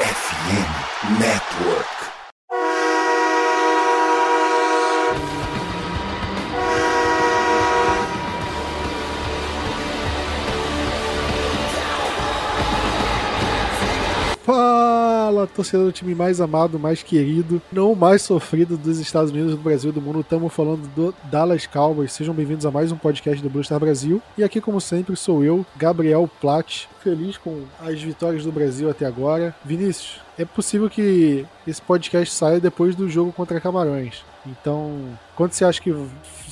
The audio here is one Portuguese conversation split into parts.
FM Network. Fala, torcedor do time mais amado, mais querido, não mais sofrido dos Estados Unidos, do Brasil do mundo. Estamos falando do Dallas Cowboys. Sejam bem-vindos a mais um podcast do Blue Star Brasil. E aqui, como sempre, sou eu, Gabriel Platt, feliz com as vitórias do Brasil até agora. Vinícius, é possível que esse podcast saia depois do jogo contra Camarões. Então, quando você acha que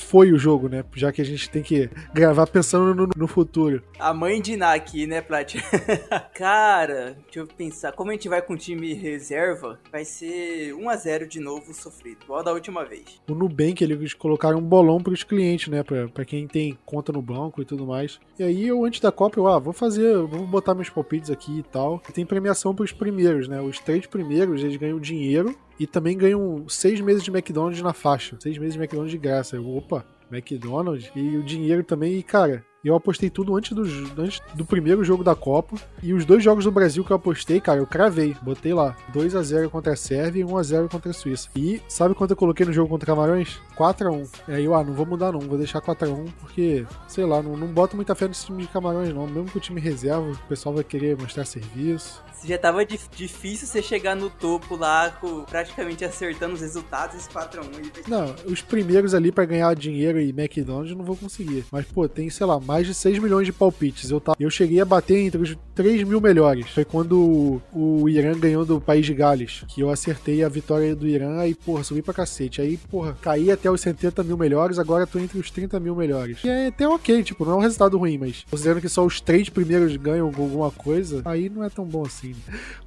foi o jogo, né? Já que a gente tem que gravar pensando no, no futuro. A mãe de Iná aqui, né, Plat? Cara, deixa eu pensar. Como a gente vai com time reserva, vai ser 1x0 de novo sofrido, igual da última vez. O Nubank, eles colocaram um bolão pros clientes, né? Pra, pra quem tem conta no banco e tudo mais. E aí, eu antes da Copa, eu, ah, vou fazer, vou botar meus palpites aqui e tal. E tem premiação pros primeiros, né? Os três primeiros, eles ganham dinheiro e também ganham seis meses de McDonald's na faixa. Seis meses de McDonald's de graça. Eu, opa, McDonald's e o dinheiro também. E, cara, eu apostei tudo antes do, antes do primeiro jogo da Copa. E os dois jogos do Brasil que eu apostei, cara, eu cravei. Botei lá 2 a 0 contra a Sérvia e 1 a 0 contra a Suíça. E sabe quanto eu coloquei no jogo contra Camarões? 4 a 1 Aí eu, ah, não vou mudar não, vou deixar 4 a 1 porque, sei lá, não, não boto muita fé nesse time de Camarões não. Mesmo que o time reserva, o pessoal vai querer mostrar serviço. Já tava difícil você chegar no topo lá, com, praticamente acertando os resultados, esse 4x1. Não, os primeiros ali para ganhar dinheiro e McDonald's eu não vou conseguir. Mas, pô, tem, sei lá, mais de 6 milhões de palpites. Eu, eu cheguei a bater entre os 3 mil melhores. Foi quando o, o Irã ganhou do país de Gales, que eu acertei a vitória do Irã e, porra, subi pra cacete. Aí, porra, caí até os 70 mil melhores, agora tô entre os 30 mil melhores. E é até ok, tipo, não é um resultado ruim, mas considerando que só os três primeiros ganham alguma coisa, aí não é tão bom assim.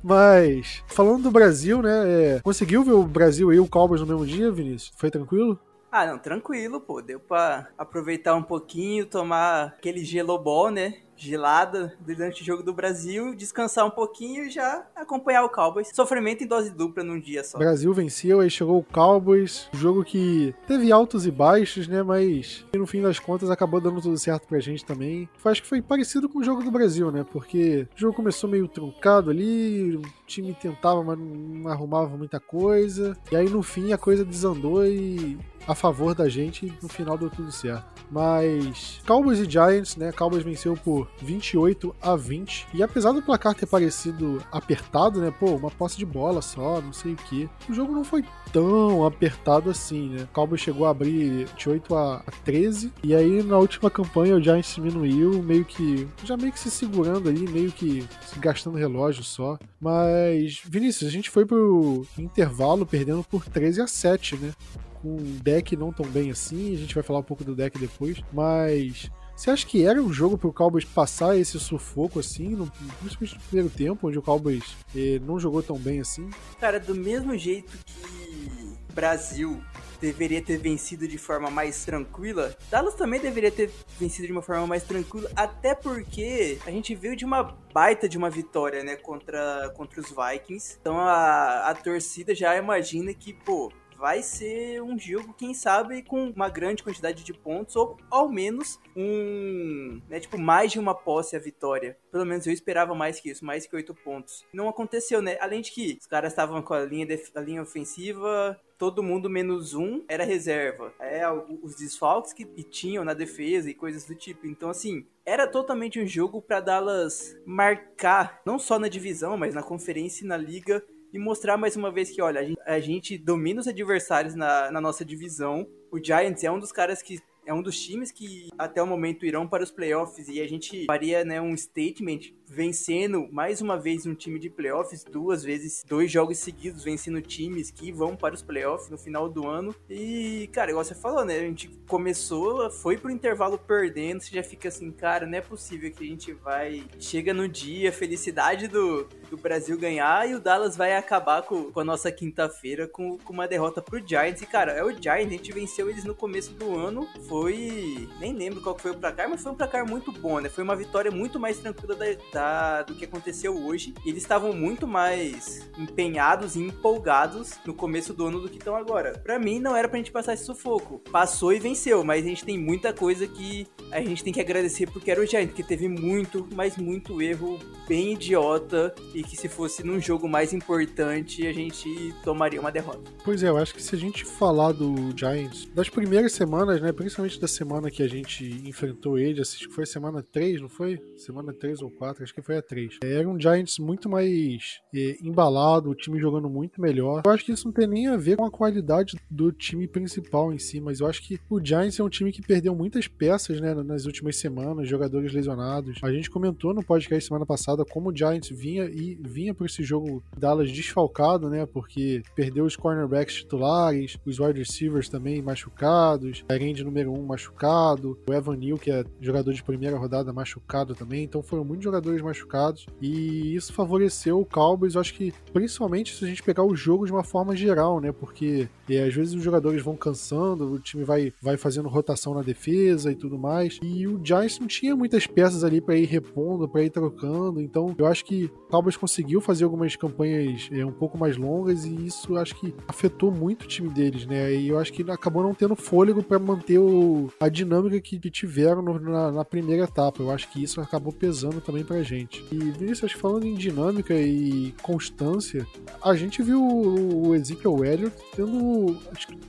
Mas, falando do Brasil, né? É, conseguiu ver o Brasil e o Cowboys no mesmo dia, Vinícius? Foi tranquilo? Ah, não, tranquilo, pô. Deu pra aproveitar um pouquinho, tomar aquele gelobol, né? Gelada durante o jogo do Brasil, descansar um pouquinho e já acompanhar o Cowboys. Sofrimento em dose dupla num dia só. O Brasil venceu, aí chegou o Cowboys, jogo que teve altos e baixos, né? Mas no fim das contas acabou dando tudo certo pra gente também. Acho que foi parecido com o jogo do Brasil, né? Porque o jogo começou meio truncado ali, o time tentava, mas não arrumava muita coisa. E aí no fim a coisa desandou e a favor da gente no final deu tudo certo. Mas Cowboys e Giants, né? Cowboys venceu por 28 a 20. E apesar do placar ter parecido apertado, né? Pô, uma posse de bola só, não sei o que. O jogo não foi tão apertado assim, né? O Cowboys chegou a abrir de 8 a 13. E aí na última campanha o Giants diminuiu, meio que. Já meio que se segurando ali, meio que gastando relógio só. Mas, Vinícius, a gente foi pro intervalo perdendo por 13 a 7, né? com um deck não tão bem assim, a gente vai falar um pouco do deck depois, mas você acha que era um jogo para o Cowboys passar esse sufoco assim, no, principalmente no primeiro tempo, onde o Cowboys eh, não jogou tão bem assim? Cara, do mesmo jeito que Brasil deveria ter vencido de forma mais tranquila, Dallas também deveria ter vencido de uma forma mais tranquila, até porque a gente veio de uma baita de uma vitória, né, contra, contra os Vikings. Então a, a torcida já imagina que, pô, vai ser um jogo, quem sabe, com uma grande quantidade de pontos, ou ao menos um, né, tipo, mais de uma posse a vitória. Pelo menos eu esperava mais que isso, mais que oito pontos. Não aconteceu, né? Além de que os caras estavam com a linha, a linha ofensiva todo mundo menos um era reserva. É, os desfalques que tinham na defesa e coisas do tipo. Então, assim, era totalmente um jogo para Dallas marcar, não só na divisão, mas na conferência e na liga, e mostrar mais uma vez que, olha, a gente, a gente domina os adversários na, na nossa divisão. O Giants é um dos caras que é um dos times que até o momento irão para os playoffs e a gente faria né, um statement vencendo mais uma vez um time de playoffs, duas vezes, dois jogos seguidos, vencendo times que vão para os playoffs no final do ano. E, cara, igual você falou, né? A gente começou, foi pro intervalo perdendo, você já fica assim, cara, não é possível que a gente vai. Chega no dia, felicidade do, do Brasil ganhar e o Dallas vai acabar com, com a nossa quinta-feira com, com uma derrota pro Giants. E, cara, é o Giants, a gente venceu eles no começo do ano. Foi. Nem lembro qual foi o placar, mas foi um placar muito bom, né? Foi uma vitória muito mais tranquila da, da do que aconteceu hoje. Eles estavam muito mais empenhados e empolgados no começo do ano do que estão agora. Para mim, não era pra gente passar esse sufoco. Passou e venceu, mas a gente tem muita coisa que a gente tem que agradecer porque era o Giant, que teve muito, mas muito erro bem idiota e que se fosse num jogo mais importante, a gente tomaria uma derrota. Pois é, eu acho que se a gente falar do Giants, das primeiras semanas, né, principalmente da semana que a gente enfrentou ele, acho que foi semana 3, não foi? Semana 3 ou 4, acho que foi a 3. Era um Giants muito mais é, embalado, o time jogando muito melhor. Eu acho que isso não tem nem a ver com a qualidade do time principal em si, mas eu acho que o Giants é um time que perdeu muitas peças, né, nas últimas semanas, jogadores lesionados. A gente comentou no podcast semana passada como o Giants vinha e vinha por esse jogo Dallas desfalcado, né, porque perdeu os cornerbacks titulares, os wide receivers também machucados, a end número 1 um machucado, o Evan Neal, que é jogador de primeira rodada, machucado também. Então foram muitos jogadores machucados e isso favoreceu o Cowboys. Eu acho que principalmente se a gente pegar o jogo de uma forma geral, né? Porque é, às vezes os jogadores vão cansando, o time vai, vai fazendo rotação na defesa e tudo mais. E o Giants não tinha muitas peças ali para ir repondo, para ir trocando. Então eu acho que o Cowboys conseguiu fazer algumas campanhas é, um pouco mais longas e isso acho que afetou muito o time deles, né? E eu acho que acabou não tendo fôlego para manter o, a dinâmica que, que tiveram no, na, na, primeira etapa. Eu acho que isso acabou pesando também pra gente. E Vinícius, falando em dinâmica e constância, a gente viu o Ezekiel Elliott tendo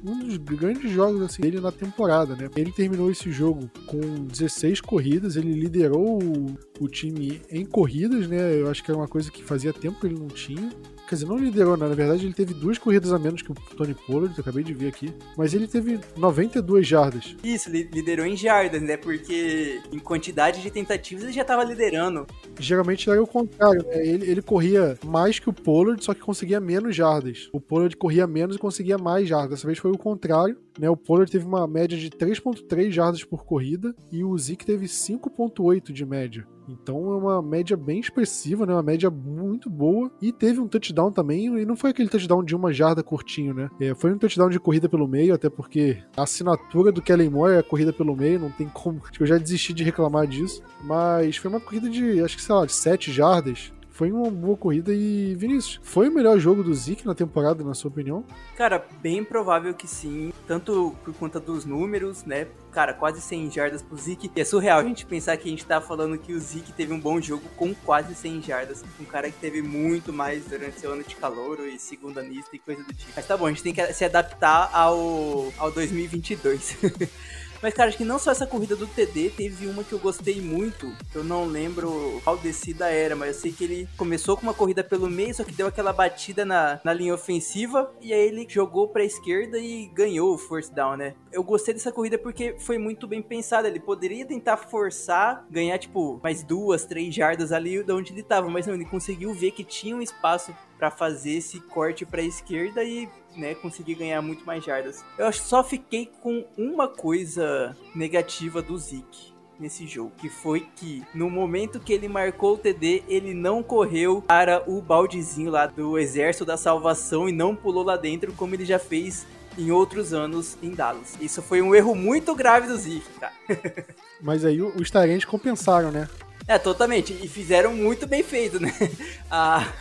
um dos grandes jogos assim, dele na temporada, né? Ele terminou esse jogo com 16 corridas, ele liderou o, o time em corridas, né? Eu acho que era uma coisa que fazia tempo que ele não tinha. Quer dizer, não liderou, né? Na verdade, ele teve duas corridas a menos que o Tony Pollard, eu acabei de ver aqui. Mas ele teve 92 jardas. Isso, liderou em jardas, né? Porque em quantidade de tentativas ele já tava liderando. Geralmente era o contrário, né? Ele, ele corria mais que o Pollard, só que conseguia menos jardas. O Pollard corria menos e conseguia mais jardas. Dessa vez foi o contrário, né? O Pollard teve uma média de 3.3 jardas por corrida e o Zeke teve 5.8 de média. Então é uma média bem expressiva, né? Uma média muito boa. E teve um touchdown também, e não foi aquele touchdown de uma jarda curtinho, né? É, foi um touchdown de corrida pelo meio, até porque a assinatura do Kellen Moore é a corrida pelo meio, não tem como. Eu já desisti de reclamar disso. Mas foi uma corrida de, acho que sei lá, de 7 jardas foi uma boa corrida e Vinícius, foi o melhor jogo do Zeke na temporada, na sua opinião? Cara, bem provável que sim, tanto por conta dos números, né? Cara, quase 100 jardas pro Zeke. E é surreal a gente pensar que a gente tá falando que o Zeke teve um bom jogo com quase 100 jardas. Um cara que teve muito mais durante seu ano de calor e segunda lista e coisa do tipo. Mas tá bom, a gente tem que se adaptar ao, ao 2022. Mas, cara, acho que não só essa corrida do TD, teve uma que eu gostei muito. Eu não lembro qual descida era, mas eu sei que ele começou com uma corrida pelo meio, só que deu aquela batida na, na linha ofensiva. E aí ele jogou pra esquerda e ganhou o first down, né? Eu gostei dessa corrida porque foi muito bem pensada. Ele poderia tentar forçar, ganhar, tipo, mais duas, três jardas ali de onde ele tava, mas não, ele conseguiu ver que tinha um espaço para fazer esse corte para esquerda e né, conseguir ganhar muito mais jardas. Eu só fiquei com uma coisa negativa do Zeke nesse jogo, que foi que no momento que ele marcou o TD, ele não correu para o baldezinho lá do Exército da Salvação e não pulou lá dentro como ele já fez em outros anos em Dallas. Isso foi um erro muito grave do Zeke, cara. Mas aí os Tyrants compensaram, né? É, totalmente. E fizeram muito bem feito, né? Ah,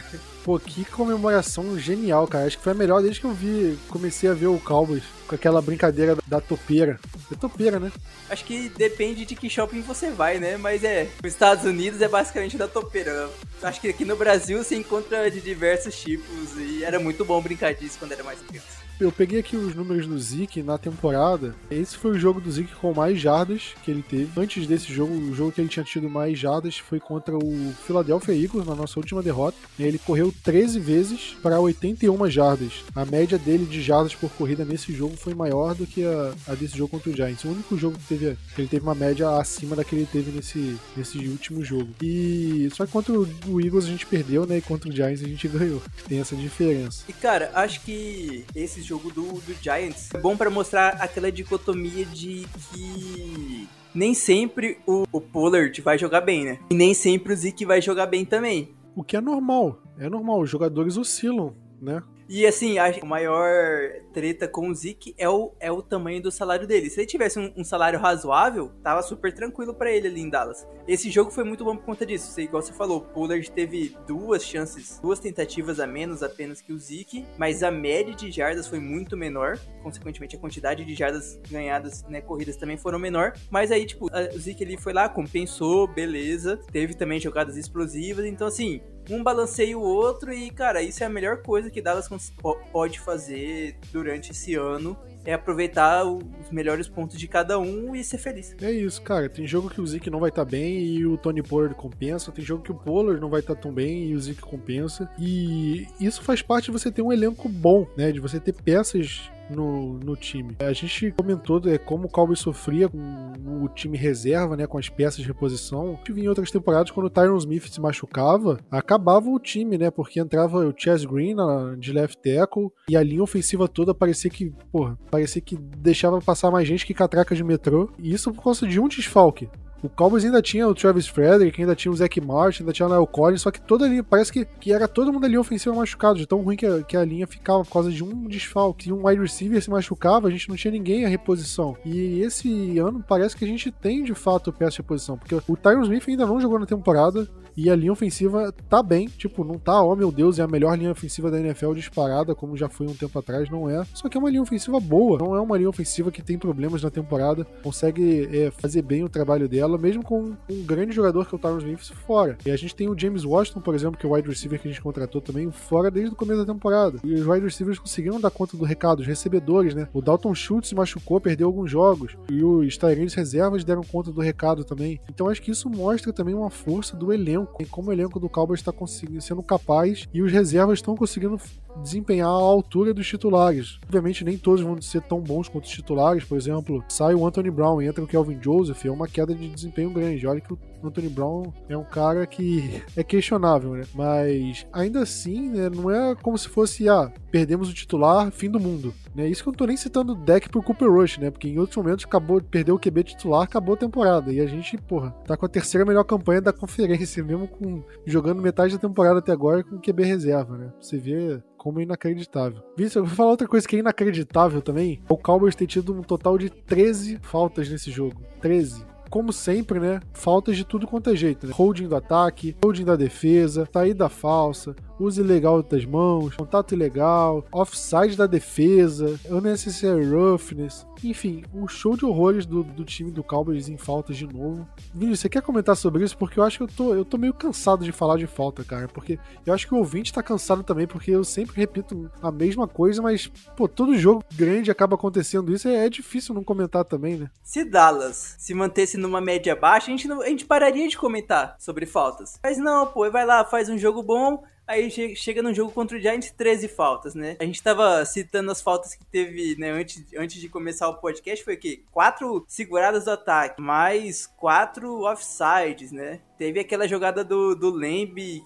Pô, que comemoração genial, cara. Acho que foi a melhor desde que eu vi, comecei a ver o Cowboys com aquela brincadeira da topeira. É topeira, né? Acho que depende de que shopping você vai, né? Mas é, os Estados Unidos é basicamente da topeira. Acho que aqui no Brasil você encontra de diversos tipos e era muito bom brincar disso quando era mais criança. Eu peguei aqui os números do Zeke na temporada. Esse foi o jogo do Zeke com mais jardas que ele teve. Antes desse jogo, o jogo que ele tinha tido mais jardas foi contra o Philadelphia Eagles, na nossa última derrota. Ele correu 13 vezes para 81 jardas. A média dele de jardas por corrida nesse jogo foi maior do que a, a desse jogo contra o Giants. O único jogo que, teve, que ele teve uma média acima da que ele teve nesse, nesse último jogo. E só que contra o Eagles a gente perdeu, né? E contra o Giants a gente ganhou. Tem essa diferença. E cara, acho que esses jogo do, do Giants. É bom para mostrar aquela dicotomia de que nem sempre o, o Pollard vai jogar bem, né? E nem sempre o Zeke vai jogar bem também. O que é normal. É normal, os jogadores oscilam, né? E assim, a maior treta com o Zeke é o, é o tamanho do salário dele. Se ele tivesse um, um salário razoável, tava super tranquilo para ele ali em Dallas. Esse jogo foi muito bom por conta disso. Você, igual você falou, o Pollard teve duas chances, duas tentativas a menos apenas que o Zeke, mas a média de jardas foi muito menor. Consequentemente, a quantidade de jardas ganhadas, né, corridas também foram menor. Mas aí, tipo, o Zeke ali foi lá, compensou, beleza. Teve também jogadas explosivas. Então, assim, um balanceia o outro e, cara, isso é a melhor coisa que Dallas pode fazer durante esse ano. É aproveitar os melhores pontos de cada um e ser feliz. É isso, cara. Tem jogo que o Zeke não vai estar tá bem e o Tony Pollard compensa. Tem jogo que o Pollard não vai estar tá tão bem e o Zeke compensa. E isso faz parte de você ter um elenco bom, né? De você ter peças no, no time. A gente comentou é, como o Cowboys sofria com o time reserva, né, com as peças de reposição. Tive em outras temporadas, quando o Tyron Smith se machucava, acabava o time, né, porque entrava o Chess Green na, de left tackle e a linha ofensiva toda parecia que, porra, parecia que deixava passar mais gente que catraca de metrô. E isso por causa de um desfalque. O Cowboys ainda tinha o Travis Frederick, ainda tinha o Zach Martin, ainda tinha o Niall Collins, só que toda a linha, parece que, que era todo mundo ali ofensivo machucado, de tão ruim que a, que a linha ficava por causa de um desfalque. Se um wide receiver se machucava, a gente não tinha ninguém a reposição. E esse ano parece que a gente tem de fato peça de reposição, porque o Tyron Smith ainda não jogou na temporada, e a linha ofensiva tá bem, tipo, não tá, oh meu Deus, é a melhor linha ofensiva da NFL disparada, como já foi um tempo atrás, não é. Só que é uma linha ofensiva boa, não é uma linha ofensiva que tem problemas na temporada, consegue é, fazer bem o trabalho dela, mesmo com um grande jogador que é o Tyron Smith fora. E a gente tem o James Washington, por exemplo, que é o wide receiver que a gente contratou também, fora desde o começo da temporada. E os wide receivers conseguiram dar conta do recado, os recebedores, né? O Dalton Schultz se machucou, perdeu alguns jogos, e os Tyrants reservas deram conta do recado também. Então acho que isso mostra também uma força do elenco elenco, como o elenco do Cowboys está sendo capaz e os reservas estão conseguindo desempenhar à altura dos titulares. Obviamente, nem todos vão ser tão bons quanto os titulares. Por exemplo, sai o Anthony Brown e entra o Kelvin Joseph, é uma queda de desempenho grande. Olha que o Anthony Brown é um cara que é questionável, né? Mas ainda assim, né, não é como se fosse, ah, perdemos o titular, fim do mundo. Né? Isso que eu não tô nem citando o deck pro Cooper Rush, né? Porque em outros momentos acabou, perdeu o QB titular, acabou a temporada. E a gente, porra, tá com a terceira melhor campanha da conferência, mesmo com jogando metade da temporada até agora com QB reserva, né? Você vê como inacreditável. Vitor, eu vou falar outra coisa que é inacreditável também. O Cowboys ter tido um total de 13 faltas nesse jogo. 13 como sempre, né? Faltas de tudo quanto é jeito, né? Holding do ataque, holding da defesa, saída falsa, uso ilegal das mãos, contato ilegal, offside da defesa, unnecessary roughness. Enfim, um show de horrores do, do time do Cowboys em faltas de novo. Vini, você quer comentar sobre isso? Porque eu acho que eu tô, eu tô meio cansado de falar de falta, cara. Porque eu acho que o ouvinte tá cansado também, porque eu sempre repito a mesma coisa, mas, pô, todo jogo grande acaba acontecendo isso. É, é difícil não comentar também, né? Se Dallas se mantesse numa média baixa, a gente, não, a gente pararia de comentar sobre faltas. Mas não, pô, vai lá, faz um jogo bom, Aí chega no jogo contra o Giants, 13 faltas, né? A gente tava citando as faltas que teve, né, antes, antes de começar o podcast, foi o quê? Quatro seguradas do ataque, mais quatro offsides, né? Teve aquela jogada do, do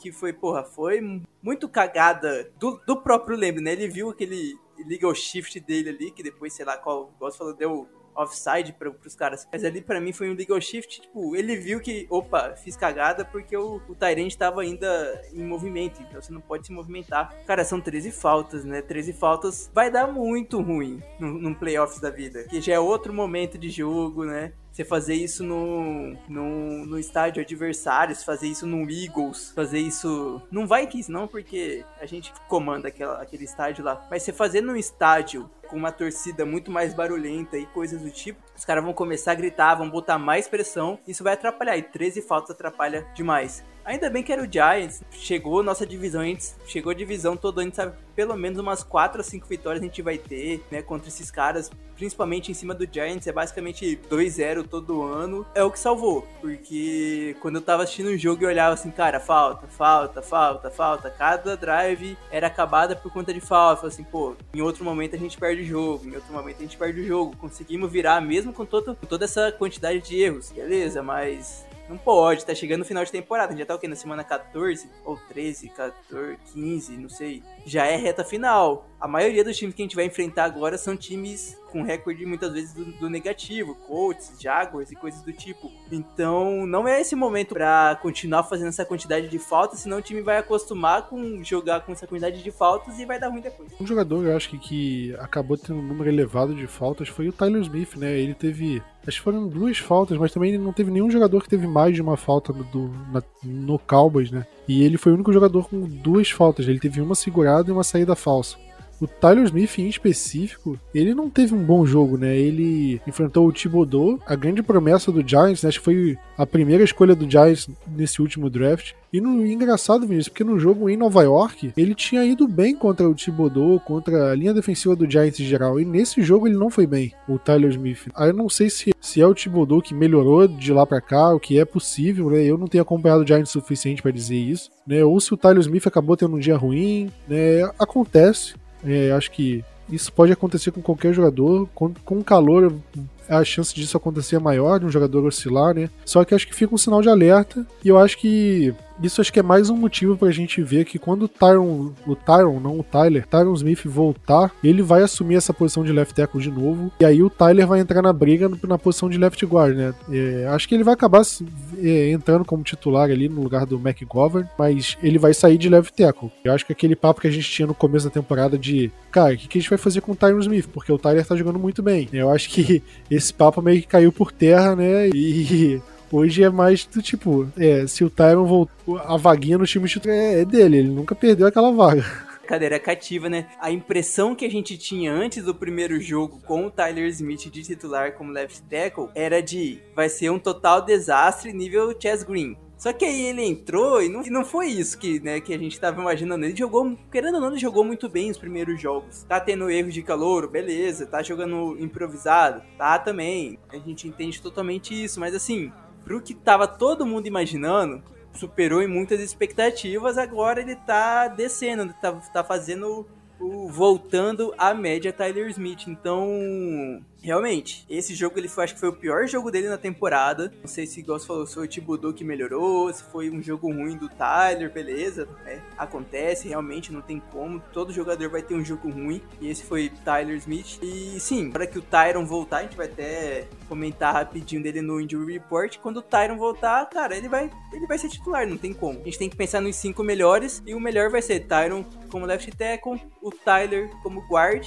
que foi, porra, foi muito cagada do, do próprio Lembe, né? Ele viu aquele legal shift dele ali, que depois, sei lá qual, você falou, deu offside para os caras. Mas ali para mim foi um legal shift, tipo, ele viu que, opa, fiz cagada porque o, o Tyrant estava ainda em movimento, então você não pode se movimentar. Cara, são 13 faltas, né? 13 faltas vai dar muito ruim num, playoffs da vida, que já é outro momento de jogo, né? Você fazer isso no, no, no estádio adversário, fazer isso no Eagles, fazer isso. Não vai Vikings, não, porque a gente comanda aquela, aquele estádio lá. Mas você fazer num estádio com uma torcida muito mais barulhenta e coisas do tipo, os caras vão começar a gritar, vão botar mais pressão, isso vai atrapalhar. E 13 faltas atrapalha demais. Ainda bem que era o Giants, chegou nossa divisão, a gente chegou a divisão toda, a gente sabe pelo menos umas 4 ou 5 vitórias a gente vai ter, né, contra esses caras, principalmente em cima do Giants, é basicamente 2-0 todo ano. É o que salvou, porque quando eu tava assistindo o jogo eu olhava assim, cara, falta, falta, falta, falta, cada drive era acabada por conta de falta, eu assim, pô, em outro momento a gente perde o jogo, em outro momento a gente perde o jogo, conseguimos virar mesmo com, todo, com toda essa quantidade de erros, beleza, mas Não pode, tá chegando no final de temporada. A gente já tá o quê? Na semana 14? Ou 13, 14, 15, não sei. Já é reta final. A maioria dos times que a gente vai enfrentar agora são times com recorde muitas vezes do, do negativo, Colts, Jaguars e coisas do tipo. Então, não é esse momento para continuar fazendo essa quantidade de faltas, senão o time vai acostumar com jogar com essa quantidade de faltas e vai dar ruim depois. Um jogador, eu acho que, que acabou tendo um número elevado de faltas foi o Tyler Smith, né? Ele teve Acho que foram duas faltas, mas também não teve nenhum jogador que teve mais de uma falta do, na, no Cowboys, né? E ele foi o único jogador com duas faltas. Ele teve uma segurada e uma saída falsa. O Tyler Smith, em específico, ele não teve um bom jogo, né? Ele enfrentou o Thibodeau, a grande promessa do Giants, né? Acho que foi a primeira escolha do Giants nesse último draft. E no engraçado, Vinícius, porque no jogo em Nova York, ele tinha ido bem contra o Thibodeau, contra a linha defensiva do Giants em geral. E nesse jogo ele não foi bem, o Tyler Smith. Aí eu não sei se, se é o Thibodeau que melhorou de lá para cá, o que é possível, né? Eu não tenho acompanhado o Giants o suficiente para dizer isso, né? Ou se o Tyler Smith acabou tendo um dia ruim, né? Acontece. É, acho que isso pode acontecer com qualquer jogador. Com, com calor, a chance disso acontecer é maior, de um jogador oscilar, né? Só que acho que fica um sinal de alerta. E eu acho que isso acho que é mais um motivo pra gente ver que quando o Tyron, o Tyron, não o Tyler, Tyron Smith voltar, ele vai assumir essa posição de left tackle de novo. E aí o Tyler vai entrar na briga na posição de left guard, né? É, acho que ele vai acabar é, entrando como titular ali no lugar do McGovern, mas ele vai sair de left tackle. Eu acho que aquele papo que a gente tinha no começo da temporada de, cara, o que, que a gente vai fazer com o Tyron Smith? Porque o Tyler tá jogando muito bem. Eu acho que esse papo meio que caiu por terra, né? E Hoje é mais do tipo, é, se o Tyron voltou, a vaguinha no time é, é dele, ele nunca perdeu aquela vaga cadeira cativa, né? A impressão que a gente tinha antes do primeiro jogo com o Tyler Smith de titular como left tackle era de vai ser um total desastre nível Chess Green. Só que aí ele entrou e não, e não foi isso que, né, que a gente tava imaginando. Ele jogou, querendo ou não, ele jogou muito bem os primeiros jogos. Tá tendo erros de calor, beleza. Tá jogando improvisado, tá também. A gente entende totalmente isso, mas assim, pro que tava todo mundo imaginando, superou em muitas expectativas, agora ele tá descendo, tá, tá fazendo voltando à média Tyler Smith. Então, realmente, esse jogo ele foi, acho que foi o pior jogo dele na temporada. Não sei se, igual falou, se foi o Thibodeau que melhorou, se foi um jogo ruim do Tyler, beleza. É, acontece, realmente, não tem como. Todo jogador vai ter um jogo ruim. E esse foi Tyler Smith. E sim, para que o Tyron voltar, a gente vai até comentar rapidinho dele no Injury Report. Quando o Tyron voltar, cara, ele vai, ele vai ser titular, não tem como. A gente tem que pensar nos cinco melhores. E o melhor vai ser Tyron como left tackle, o Tyler como guard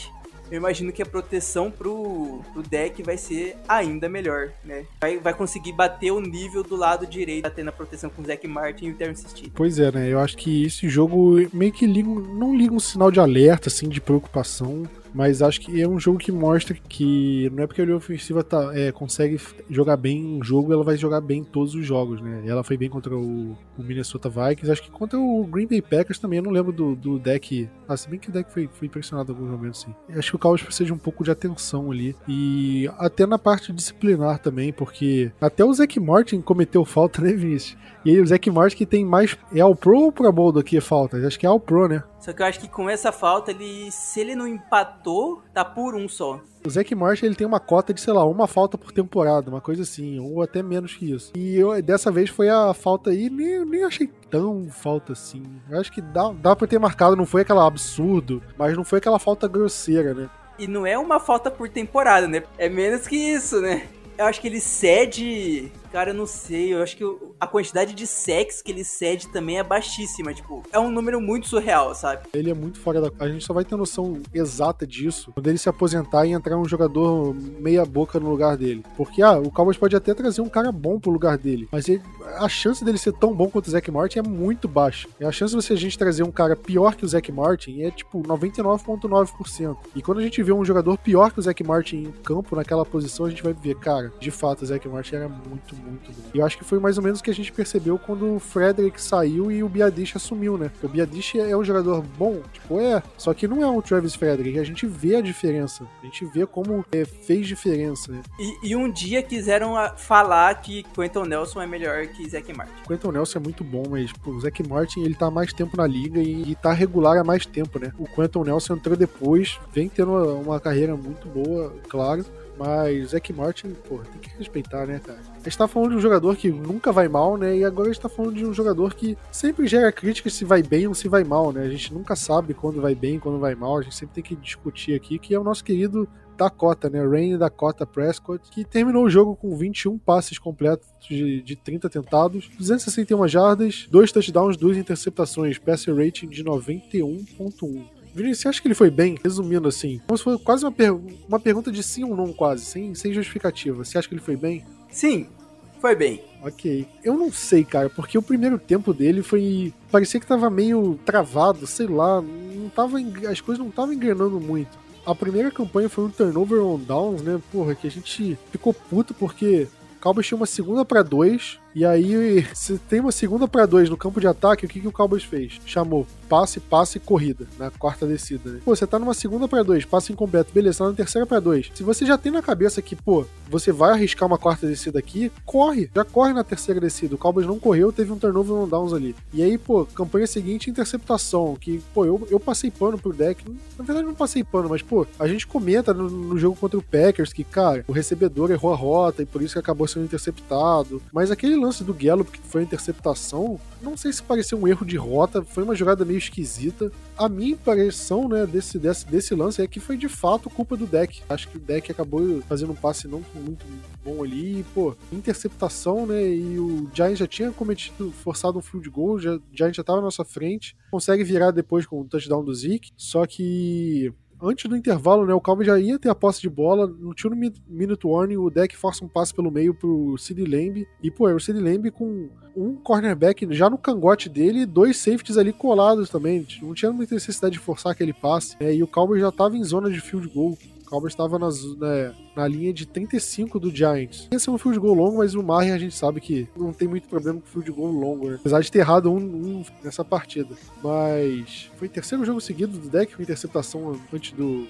eu imagino que a proteção pro, pro deck vai ser ainda melhor, né? Vai, vai conseguir bater o nível do lado direito, tá tendo a proteção com o Zack Martin e o Terence Steele. Pois é, né? Eu acho que esse jogo meio que liga, não liga um sinal de alerta, assim, de preocupação mas acho que é um jogo que mostra que não é porque a linha ofensiva tá, é, consegue jogar bem um jogo, ela vai jogar bem todos os jogos, né? Ela foi bem contra o, o Minnesota Vikings, acho que contra o Green Bay Packers também, eu não lembro do, do deck. Ah, se bem que o deck foi, foi impressionado em alguns momentos, sim. Acho que o Cowboys precisa de um pouco de atenção ali. E até na parte disciplinar também, porque até o Zack Martin cometeu falta, né, Vinícius? E aí o Zack Martin que tem mais. É ao Pro ou Pro Bowl do que falta? Acho que é ao Pro, né? Só que eu acho que com essa falta, ele. Se ele não empatou, tá por um só. O Zack Martin ele tem uma cota de, sei lá, uma falta por temporada, uma coisa assim, ou até menos que isso. E eu, dessa vez foi a falta aí, nem, nem achei tão falta assim. Eu acho que dá, dá pra ter marcado, não foi aquela absurdo, mas não foi aquela falta grosseira, né? E não é uma falta por temporada, né? É menos que isso, né? Eu acho que ele cede Cara, eu não sei. Eu acho que a quantidade de sex que ele cede também é baixíssima. Tipo, é um número muito surreal, sabe? Ele é muito fora da. A gente só vai ter noção exata disso quando ele se aposentar e entrar um jogador meia-boca no lugar dele. Porque, ah, o Cowboys pode até trazer um cara bom pro lugar dele. Mas ele... a chance dele ser tão bom quanto o Zac Martin é muito baixa. E a chance de você a gente trazer um cara pior que o Zac Martin é tipo 99,9%. E quando a gente vê um jogador pior que o Zac Martin em campo, naquela posição, a gente vai ver, cara, de fato, o Zac Martin era muito muito bom. E eu acho que foi mais ou menos o que a gente percebeu quando o Frederick saiu e o Biadish assumiu, né? O Biadish é um jogador bom, tipo, é, só que não é um Travis Frederick. A gente vê a diferença. A gente vê como é, fez diferença, né? E, e, um dia quiseram falar que Quentin Nelson é melhor que Zack Martin. Quentin Nelson é muito bom, mas pô, o Zack Martin ele tá há mais tempo na liga e, e tá regular há mais tempo, né? O Quentin Nelson entrou depois, vem tendo uma, uma carreira muito boa, claro Mas Zac Martin, pô, tem que respeitar, né, cara? A gente tá falando de um jogador que nunca vai mal, né? E agora a gente tá falando de um jogador que sempre gera críticas se vai bem ou se vai mal, né? A gente nunca sabe quando vai bem, quando vai mal. A gente sempre tem que discutir aqui, que é o nosso querido Dakota, né? Rain Dakota Prescott, que terminou o jogo com 21 passes completos de, de 30 tentados, 261 jardas, 2 touchdowns, 2 interceptações, passer rating de 91.1. Vinícius, você acha que ele foi bem? Resumindo assim, como se fosse quase uma, per uma pergunta de sim ou não, quase, sem, sem justificativa. Você acha que ele foi bem? Sim, foi bem. Ok. Eu não sei, cara, porque o primeiro tempo dele foi. Parecia que tava meio travado, sei lá. Não tava. As coisas não estavam engrenando muito a primeira campanha foi um turnover on downs, né? Porra, que a gente ficou puto porque o Cowboys tinha uma segunda para dois e aí, se tem uma segunda para dois no campo de ataque, o que, que o Cowboys fez? Chamou passe, passe corrida na quarta descida. Né? Pô, você tá numa segunda para dois, passe incompleto, beleza, tá na terceira para dois. Se você já tem na cabeça que, pô, você vai arriscar uma quarta descida aqui, corre, já corre na terceira descida. O Cowboys não correu, teve um turnover on downs ali. E aí, pô, campanha seguinte, interceptação, que, pô, eu, eu passei pano pro deck. Na verdade, não passei pano, mas, pô, a gente comenta no, no jogo contra o Packers que, cara, o recebedor errou a rota e por isso que acabou sendo interceptado. Mas aquele lance do Gallup, que foi a interceptação, não sei se pareceu um erro de rota, foi uma jogada meio esquisita. A minha impressão, né, desse, desse, desse lance é que foi de fato culpa do deck. Acho que o deck acabou fazendo um passe não muito bom ali, e, pô, interceptação, né, e o Giants já tinha cometido, forçado um field goal, já, o Giants já tava na nossa frente, consegue virar depois com o touchdown do Zeke, só que antes do intervalo, né, o Calvin já ia ter a posse de bola, não tinha um minute warning, o deck força um passe pelo meio pro Sid Lamb, e pô, é o Sid Lamb com um cornerback já no cangote dele e dois safeties ali colados também, não tinha muita necessidade de forçar aquele passe, né, e o Cowboys já estava em zona de field goal. O Cowboys estava né, na linha de 35 do Giants. Ia ser um field goal longo, mas o Maher a gente sabe que não tem muito problema com field goal longo, né? Apesar de ter errado um, um nessa partida. Mas foi o terceiro jogo seguido do deck com interceptação antes do,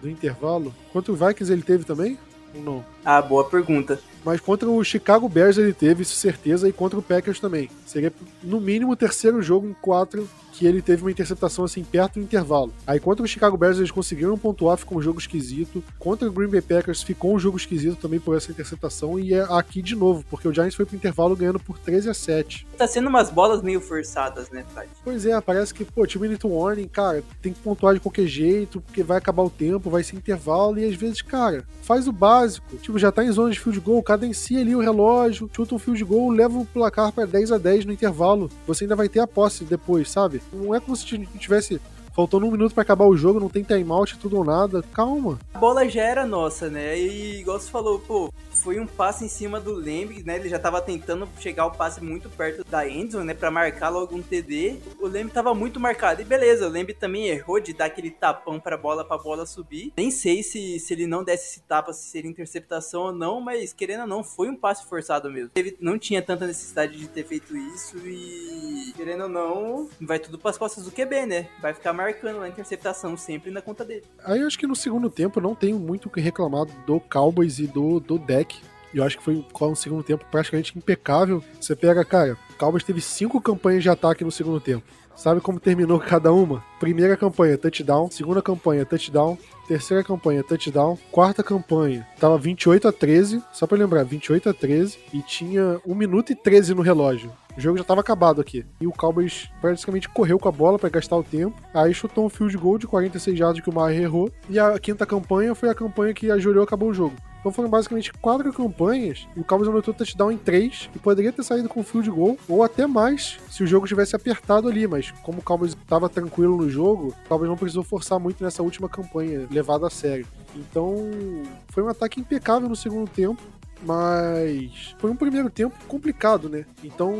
do intervalo. Quanto o Vikings ele teve também? Ou não? Ah, boa pergunta. Mas contra o Chicago Bears ele teve, isso certeza, e contra o Packers também. Seria no mínimo o terceiro jogo em quatro que ele teve uma interceptação assim perto do intervalo. Aí contra o Chicago Bears eles conseguiram pontuar, ficou um jogo esquisito. Contra o Green Bay Packers ficou um jogo esquisito também por essa interceptação e é aqui de novo, porque o Giants foi pro intervalo ganhando por 13 a 7. Tá sendo umas bolas meio forçadas, né, Fred? Pois é, parece que, pô, time Minute Warning, cara, tem que pontuar de qualquer jeito, porque vai acabar o tempo, vai ser intervalo, e às vezes, cara, faz o básico. Tipo, já tá em zona de field goal, cadencia ali o relógio, chuta um field goal, leva o placar para 10 a 10 no intervalo. Você ainda vai ter a posse depois, sabe? Não é como se tivesse faltando um minuto para acabar o jogo, não tem timeout, tudo ou nada. Calma. A bola já era nossa, né? E igual você falou, pô, foi um passe em cima do Lembre, né? Ele já tava tentando chegar o passe muito perto da Endzone, né? Pra marcar logo um TD. O Lembre tava muito marcado. E beleza, o Lembre também errou de dar aquele tapão pra bola, pra bola subir. Nem sei se, se ele não desse esse tapa, se seria interceptação ou não, mas querendo ou não, foi um passe forçado mesmo. Ele não tinha tanta necessidade de ter feito isso e, querendo ou não, vai tudo pras costas do QB, né? Vai ficar marcando a interceptação sempre na conta dele. Aí eu acho que no segundo tempo não tenho muito o que reclamar do Cowboys e do, do deck eu acho que foi um segundo tempo praticamente impecável. Você pega, cara, o Cowboys teve cinco campanhas de ataque no segundo tempo. Sabe como terminou cada uma? Primeira campanha, touchdown. Segunda campanha, touchdown. Terceira campanha, touchdown. Quarta campanha, tava 28 a 13. Só pra lembrar, 28 a 13. E tinha 1 minuto e 13 no relógio. O jogo já tava acabado aqui. E o Cowboys praticamente correu com a bola para gastar o tempo. Aí chutou um field goal de 46 jardas que o Maher errou. E a quinta campanha foi a campanha que a Jureu acabou o jogo. Então foram basicamente quatro campanhas e o Cowboys anotou touchdown em três e poderia ter saído com field goal ou até mais se o jogo tivesse apertado ali, mas como o Cowboys estava tranquilo no jogo, o Cowboys não precisou forçar muito nessa última campanha, levada a sério. Então foi um ataque impecável no segundo tempo mas foi um primeiro tempo complicado, né? Então,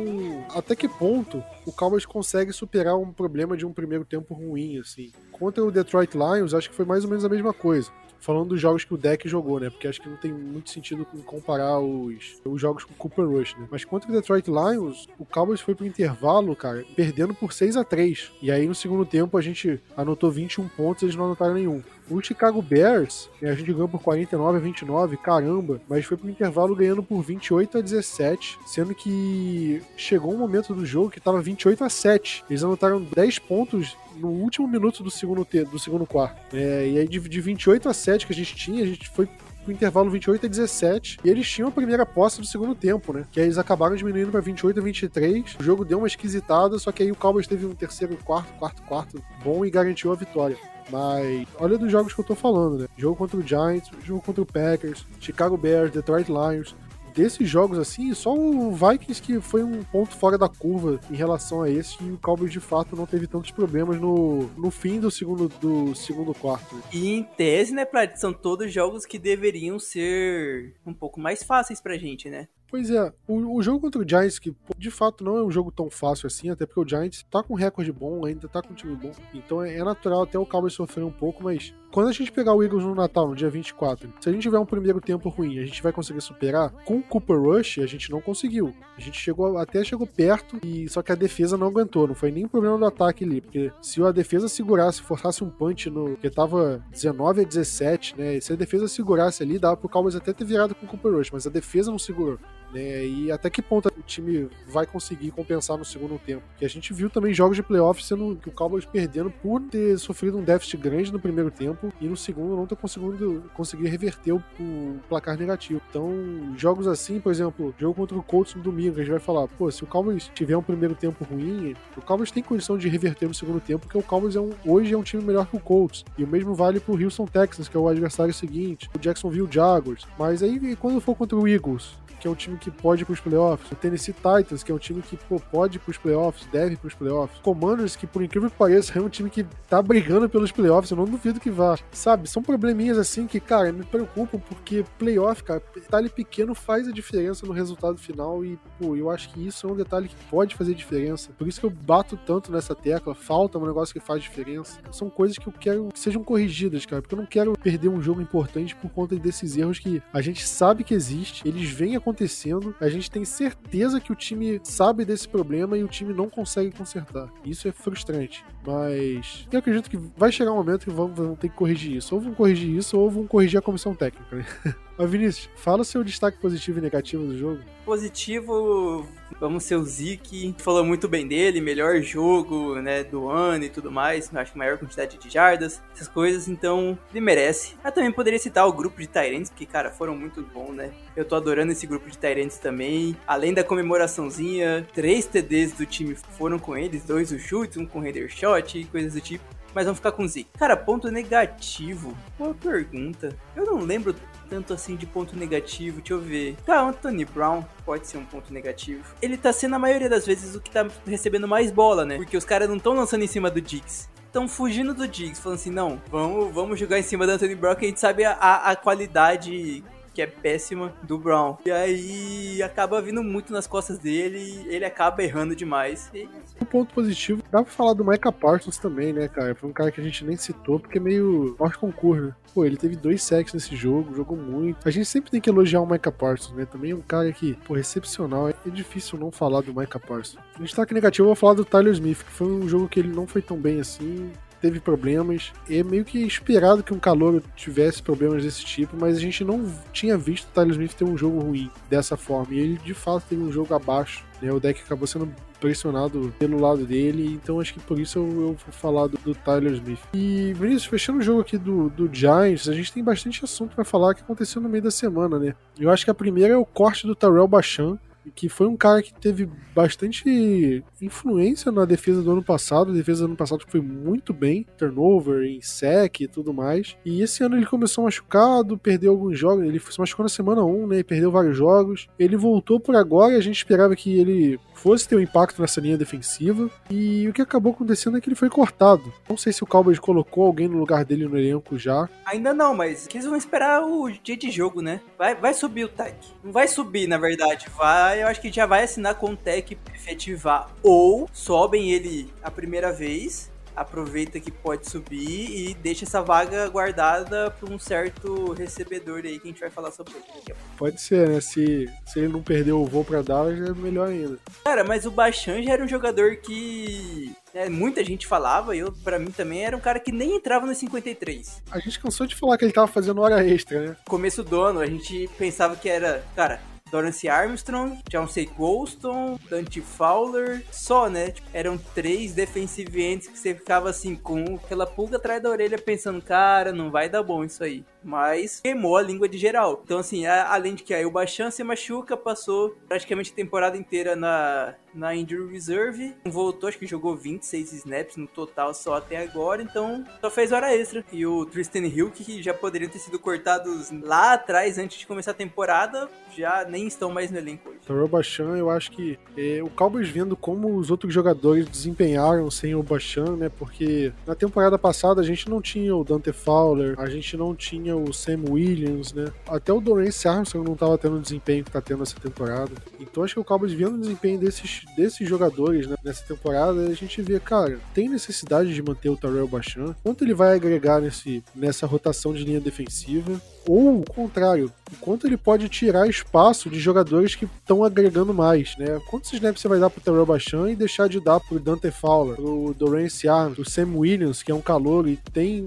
até que ponto o Cowboys consegue superar um problema de um primeiro tempo ruim, assim? Contra o Detroit Lions, acho que foi mais ou menos a mesma coisa falando dos jogos que o deck jogou, né? Porque acho que não tem muito sentido comparar os, os jogos com o Cooper Rush, né? Mas contra o Detroit Lions, o Cowboys foi pro intervalo, cara, perdendo por 6 a 3 E aí no segundo tempo a gente anotou 21 pontos, eles não anotaram nenhum. O Chicago Bears, a gente ganhou por 49 a 29, caramba, mas foi pro intervalo ganhando por 28 a 17, sendo que chegou um momento do jogo que tava 28 a 7. Eles anotaram 10 pontos no último minuto do segundo, do segundo quarto. É, e aí de, de 28 a 7 que a gente tinha, a gente foi pro intervalo 28 a 17 e eles tinham a primeira posse do segundo tempo, né? Que aí eles acabaram diminuindo para 28 a 23. O jogo deu uma esquisitada, só que aí o Cowboys teve um terceiro, quarto, quarto, quarto bom e garantiu a vitória. Mas olha dos jogos que eu tô falando, né? Jogo contra o Giants, jogo contra o Packers, Chicago Bears, Detroit Lions desses jogos assim, só o Vikings que foi um ponto fora da curva em relação a esse e o Cowboys de fato não teve tantos problemas no, no fim do segundo, do segundo quarto. E em tese, né, Plat, são todos jogos que deveriam ser um pouco mais fáceis pra gente, né? Pois é, o, o, jogo contra o Giants, que de fato não é um jogo tão fácil assim, até porque o Giants tá com um recorde bom, ainda tá com um time bom. Então é, é natural até o Cowboys sofrer um pouco, mas quando a gente pegar o Eagles no Natal, no dia 24, se a gente tiver um primeiro tempo ruim, a gente vai conseguir superar? Com o Cooper Rush, a gente não conseguiu. A gente chegou até chegou perto, e só que a defesa não aguentou. Não foi nem problema do ataque ali, porque se a defesa segurasse, forçasse um punch no. que tava 19 a 17, né? Se a defesa segurasse ali, dava pro Cowboys até ter virado com o Cooper Rush, mas a defesa não segurou. Né, e até que ponto o time vai conseguir compensar no segundo tempo. Que a gente viu também jogos de playoffs sendo que o Cowboys perdendo por ter sofrido um déficit grande no primeiro tempo e no segundo não tá conseguindo conseguir reverter o, o, placar negativo. Então, jogos assim, por exemplo, jogo contra o Colts no domingo, a gente vai falar, pô, se o Cowboys tiver um primeiro tempo ruim, o Cowboys tem condição de reverter no segundo tempo, porque o Cowboys é um, hoje é um time melhor que o Colts. E o mesmo vale pro Houston Texans, que é o adversário seguinte, o Jacksonville Jaguars. Mas aí, quando for contra o Eagles, que é um time que pode ir pros playoffs. O Tennessee Titans, que é um time que pô, pode ir pros playoffs, deve ir pros playoffs. Commanders, que por incrível que pareça, é um time que tá brigando pelos playoffs, eu não duvido que vá. Sabe, são probleminhas assim que, cara, me preocupam, porque playoff, cara, detalhe pequeno faz a diferença no resultado final e, pô, eu acho que isso é um detalhe que pode fazer diferença. Por isso que eu bato tanto nessa tecla, falta um negócio que faz diferença. São coisas que eu quero que sejam corrigidas, cara, porque eu não quero perder um jogo importante por conta desses erros que a gente sabe que existe, eles vêm a acontecendo, a gente tem certeza que o time sabe desse problema e o time não consegue consertar. Isso é frustrante. Mas eu acredito que vai chegar um momento que vão, vão ter que corrigir isso. Ou vão corrigir isso, ou vão corrigir a comissão técnica. Né? Mas Vinícius, fala o seu destaque positivo e negativo do jogo. Positivo, vamos ser o Zik. Falou muito bem dele, melhor jogo né, do ano e tudo mais. Acho que maior quantidade de jardas, essas coisas, então ele merece. Eu também poderia citar o grupo de Tyrants, que, cara, foram muito bons, né? Eu tô adorando esse grupo de Tyrants também. Além da comemoraçãozinha, três TDs do time foram com eles, dois o chute, um com o Shot e coisas do tipo mas vamos ficar com Z. Cara, ponto negativo. Boa pergunta. Eu não lembro tanto assim de ponto negativo. Deixa eu ver. Tá, Anthony Brown pode ser um ponto negativo. Ele tá sendo a maioria das vezes o que tá recebendo mais bola, né? Porque os caras não estão lançando em cima do Diggs estão fugindo do Diggs, falando assim, não, vamos, vamos jogar em cima do Anthony Brown, que a gente sabe a, a qualidade que é péssima do Brown. E aí acaba vindo muito nas costas dele ele acaba errando demais. E... Um ponto positivo, dá pra falar do Micah Parsons também, né, cara? Foi um cara que a gente nem citou porque é meio morte concurso, né? Pô, ele teve dois sacks nesse jogo, jogou muito. A gente sempre tem que elogiar o Micah Parsons, né? Também é um cara que, pô, excepcional. É difícil não falar do Micah Parsons. A gente tá negativo, eu vou falar do Tyler Smith, que foi um jogo que ele não foi tão bem assim teve problemas. É meio que esperado que um calor tivesse problemas desse tipo, mas a gente não tinha visto o Tyler Smith ter um jogo ruim dessa forma. E ele de fato teve um jogo abaixo. Né? O deck acabou sendo pressionado pelo lado dele, então acho que por isso eu, eu vou falar do, do, Tyler Smith. E, Vinícius, fechando o jogo aqui do, do Giants, a gente tem bastante assunto para falar que aconteceu no meio da semana, né? Eu acho que a primeira é o corte do Tarell Bachan, que foi um cara que teve bastante influência na defesa do ano passado. A defesa do ano passado foi muito bem, turnover, em sec e tudo mais. E esse ano ele começou machucado, perdeu alguns jogos. Ele se machucou na semana 1, né? E perdeu vários jogos. Ele voltou por agora e a gente esperava que ele fosse ter um impacto nessa linha defensiva. E o que acabou acontecendo é que ele foi cortado. Não sei se o Cowboys colocou alguém no lugar dele no elenco já. Ainda não, mas eles vão esperar o dia de jogo, né? Vai, vai subir o tech. Não vai subir, na verdade. Vai, eu acho que já vai assinar com o tech efetivar. Ou sobem ele a primeira vez aproveita que pode subir e deixa essa vaga guardada para um certo recebedor aí que a gente vai falar sobre ele. Pode ser, né? Se, se ele não perder o voo para Dallas, é melhor ainda. Cara, mas o Bachan já era um jogador que é, muita gente falava, e eu, para mim também, era um cara que nem entrava no 53. A gente cansou de falar que ele tava fazendo hora extra, né? Começo do ano, a gente pensava que era, cara, Dorance Armstrong, Chauncey Golston, Dante Fowler, só, né? Tipo, eram três defensive ends que você ficava assim com aquela pulga atrás da orelha pensando, cara, não vai dar bom isso aí. Mas queimou a língua de geral. Então, assim, a, além de que aí o se machuca, passou praticamente a temporada inteira na, na Injury Reserve. Voltou, acho que jogou 26 snaps no total só até agora, então só fez hora extra. E o Tristan Hill, que já poderiam ter sido cortados lá atrás, antes de começar a temporada, já nem estão mais no elenco hoje. Então, o Bachan, eu acho que é, o Cowboys vendo como os outros jogadores desempenharam sem o Bachan, né? Porque na temporada passada a gente não tinha o Dante Fowler, a gente não tinha o Sam Williams, né? Até o Dorance Armstrong não estava tendo o desempenho que está tendo essa temporada. Então acho que o Cowboys vendo o desempenho desses, desses jogadores né, nessa temporada, a gente vê, cara, tem necessidade de manter o Tarell Bachan. Quanto ele vai agregar nesse, nessa rotação de linha defensiva? Ou o contrário, quanto ele pode tirar espaço de jogadores que estão agregando mais, né? Quantos snaps você vai dar pro Terrell Bachan e deixar de dar pro Dante Fowler, pro Dorance Arms, pro Sam Williams, que é um calor e tem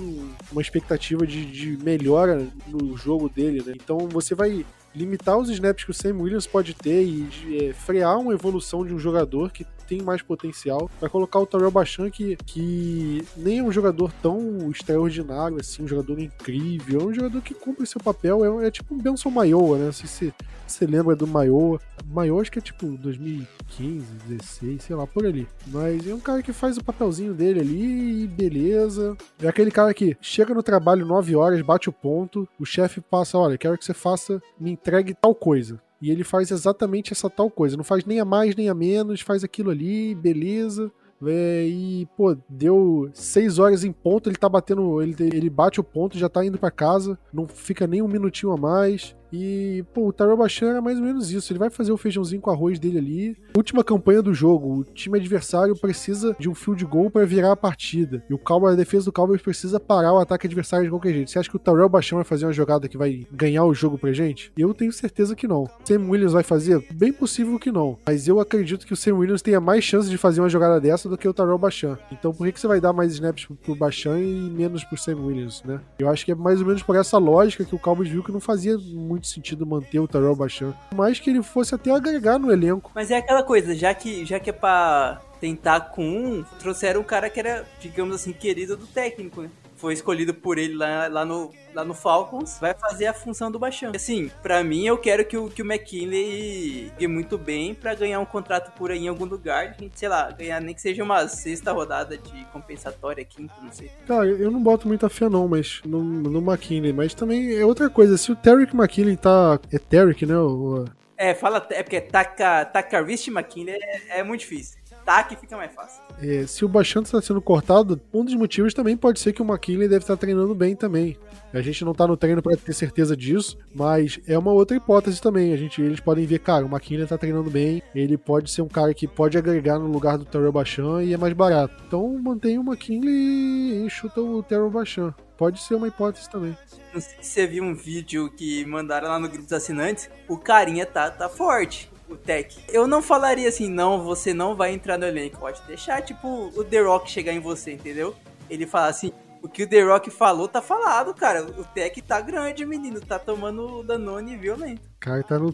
uma expectativa de, de melhora no jogo dele, né? Então você vai limitar os snaps que o Sam Williams pode ter e é, frear uma evolução de um jogador que tem mais potencial. Vai colocar o Tarell Bachan, que, que nem é um jogador tão extraordinário, assim, um jogador incrível. É um jogador que cumpre seu papel. É, é tipo um Benson Maioa, né? Não sei se você lembra do Maioa. Maioa acho que é tipo 2015, 16, sei lá, por ali. Mas é um cara que faz o papelzinho dele ali e beleza. É aquele cara que chega no trabalho 9 horas, bate o ponto, o chefe passa, olha, quero que você faça, me entregue tal coisa. E ele faz exatamente essa tal coisa. Não faz nem a mais nem a menos, faz aquilo ali, beleza. É, e, pô, deu seis horas em ponto, ele tá batendo. Ele, ele bate o ponto, já tá indo para casa, não fica nem um minutinho a mais. E, pô, o Tyrell Bachan é mais ou menos isso. Ele vai fazer o feijãozinho com arroz dele ali. Última campanha do jogo. O time adversário precisa de um field goal para virar a partida. E o Cowboys, a defesa do Cowboys precisa parar o ataque adversário de qualquer jeito. Você acha que o Tyrell Bachan vai fazer uma jogada que vai ganhar o jogo pra gente? Eu tenho certeza que não. Sam Williams vai fazer? Bem possível que não. Mas eu acredito que o Sam Williams tenha mais chance de fazer uma jogada dessa do que o Tyrell Bachan. Então por que, que você vai dar mais snaps pro Bachan e menos pro Sam Williams, né? Eu acho que é mais ou menos por essa lógica que o Cowboys viu que não fazia muito muito sentido manter o Tarell Bachan, mais que ele fosse até agregar no elenco. Mas é aquela coisa, já que, já que é pra tentar com um, trouxeram um cara que era, digamos assim, querido do técnico, né? Foi escolhido por ele lá, lá, no, lá no Falcons, vai fazer a função do baixão. Assim, para mim, eu quero que o, que o McKinley ganhe muito bem para ganhar um contrato por aí em algum lugar. Gente, sei lá, ganhar nem que seja uma sexta rodada de compensatória, quinta, não sei. Cara, eu não boto muita fé não, mas no, no McKinley. Mas também é outra coisa, se o Terry McKinley tá... É Terry, né? O... É, fala... É porque Taka, Takarist McKinley é, é muito difícil ataque fica mais fácil. É, se o Bachanto está sendo cortado, um dos motivos também pode ser que o McKinley deve estar treinando bem também. A gente não tá no treino para ter certeza disso, mas é uma outra hipótese também. A gente, eles podem ver, cara, o McKinley tá treinando bem, ele pode ser um cara que pode agregar no lugar do Terrell Bachan e é mais barato. Então mantém o McKinley e chuta o Terrell Bachan. Pode ser uma hipótese também. Não sei se você viu um vídeo que mandaram lá no grupo dos assinantes, o carinha tá, tá forte o Tech. Eu não falaria assim, não, você não vai entrar no elenco. Pode deixar, tipo, o The Rock chegar em você, entendeu? Ele fala assim, o que o The Rock falou tá falado, cara. O Tech tá grande, menino. Tá tomando Danone violento. Cara tá no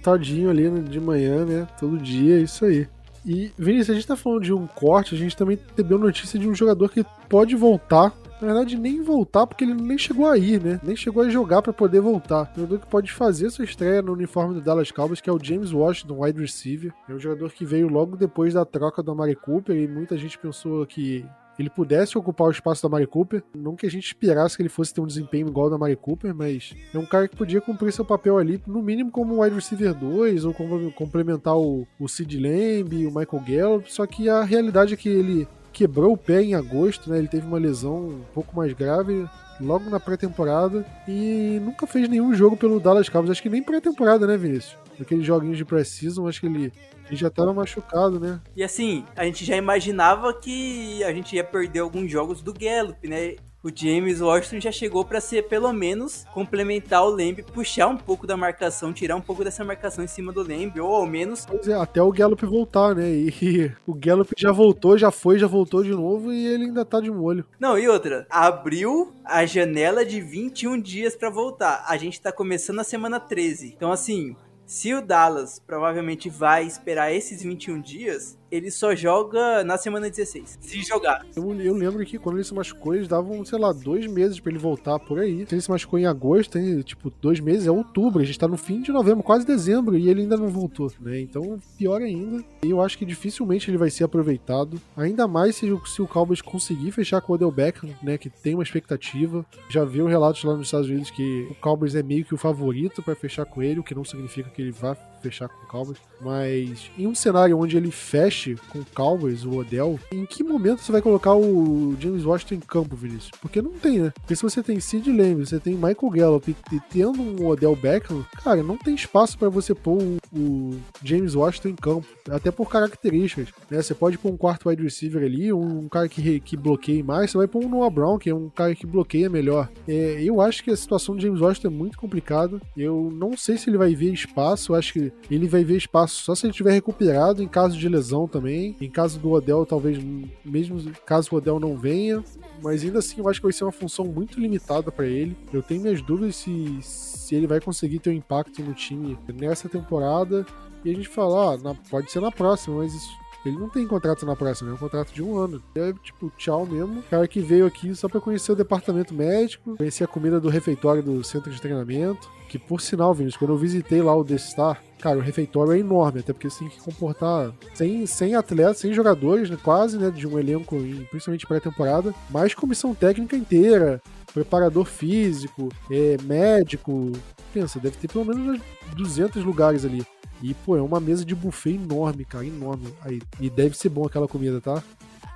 ali de manhã, né? Todo dia, é isso aí. E, Vinícius, a gente tá falando de um corte, a gente também recebeu notícia de um jogador que pode voltar na verdade, nem voltar, porque ele nem chegou a ir, né? Nem chegou a jogar para poder voltar. O jogador que pode fazer sua estreia no uniforme do Dallas Cowboys, que é o James Washington, wide receiver. É um jogador que veio logo depois da troca do Amari Cooper e muita gente pensou que ele pudesse ocupar o espaço da Mari Cooper. Não que a gente esperasse que ele fosse ter um desempenho igual da Mari Cooper, mas é um cara que podia cumprir seu papel ali, no mínimo como wide receiver 2, ou como complementar o, o Sid Lamb, o Michael Gallup. Só que a realidade é que ele quebrou o pé em agosto, né? Ele teve uma lesão um pouco mais grave logo na pré-temporada e nunca fez nenhum jogo pelo Dallas Cowboys. Acho que nem pré-temporada, né, Vinícius? Aqueles joguinhos de pré-season, acho que ele, ele já estava machucado, né? E assim, a gente já imaginava que a gente ia perder alguns jogos do Gallup, né? O James Washington já chegou para ser pelo menos complementar o Lamb, puxar um pouco da marcação, tirar um pouco dessa marcação em cima do Lamb, ou ao menos. Pois é, até o Gallup voltar, né? E o Gallup já voltou, já foi, já voltou de novo e ele ainda tá de molho. Não, e outra, abriu a janela de 21 dias para voltar. A gente tá começando a semana 13. Então, assim, se o Dallas provavelmente vai esperar esses 21 dias, ele só joga na semana 16. Se jogar. Eu, eu lembro que quando ele se machucou, eles davam, sei lá, dois meses para ele voltar por aí. Se ele se machucou em agosto, tem, tipo, dois meses, é outubro. A gente tá no fim de novembro, quase dezembro, e ele ainda não voltou, né? Então, pior ainda. E eu acho que dificilmente ele vai ser aproveitado. Ainda mais se, se o Cowboys conseguir fechar com o Odell Beckham, né? Que tem uma expectativa. Já viu relatos lá nos Estados Unidos que o Cowboys é meio que o favorito para fechar com ele, o que não significa que ele vá fechar com o Cowboys. Mas em um cenário onde ele feche com o Cowboys, o Odell, em que momento você vai colocar o James Washington em campo, Vinícius? Porque não tem, né? Porque se você tem Sid Lamb, você tem Michael Gallup e, tendo um Odell Beckham, cara, não tem espaço para você pôr o, o, James Washington em campo. Até por características, né? Você pode pôr um quarto wide receiver ali, um, um cara que, que bloqueie mais, você vai pôr um Noah Brown, que é um cara que bloqueia melhor. É, eu acho que a situação do James Washington é muito complicada. Eu não sei se ele vai ver espaço, eu acho que ele vai ver espaço só se ele tiver recuperado em caso de lesão também. Em caso do Odell, talvez, mesmo caso o Odell não venha. Mas ainda assim, eu acho que vai ser uma função muito limitada para ele. Eu tenho minhas dúvidas se, se ele vai conseguir ter um impacto no time nessa temporada. E a gente fala, ah, na, pode ser na próxima, mas isso ele não tem contrato na próxima, é um contrato de um ano. É tipo, tchau mesmo. Cara que veio aqui só pra conhecer o departamento médico, conhecer a comida do refeitório do centro de treinamento. Que por sinal, Vinícius, quando eu visitei lá o The Star, cara, o refeitório é enorme, até porque você tem que comportar 100, 100 atletas, 100 jogadores, né, quase, né, de um elenco, principalmente pré-temporada, mais comissão técnica inteira, preparador físico, é, médico. Pensa, deve ter pelo menos 200 lugares ali. E, pô, é uma mesa de buffet enorme, cara, enorme. Aí, e deve ser bom aquela comida, tá?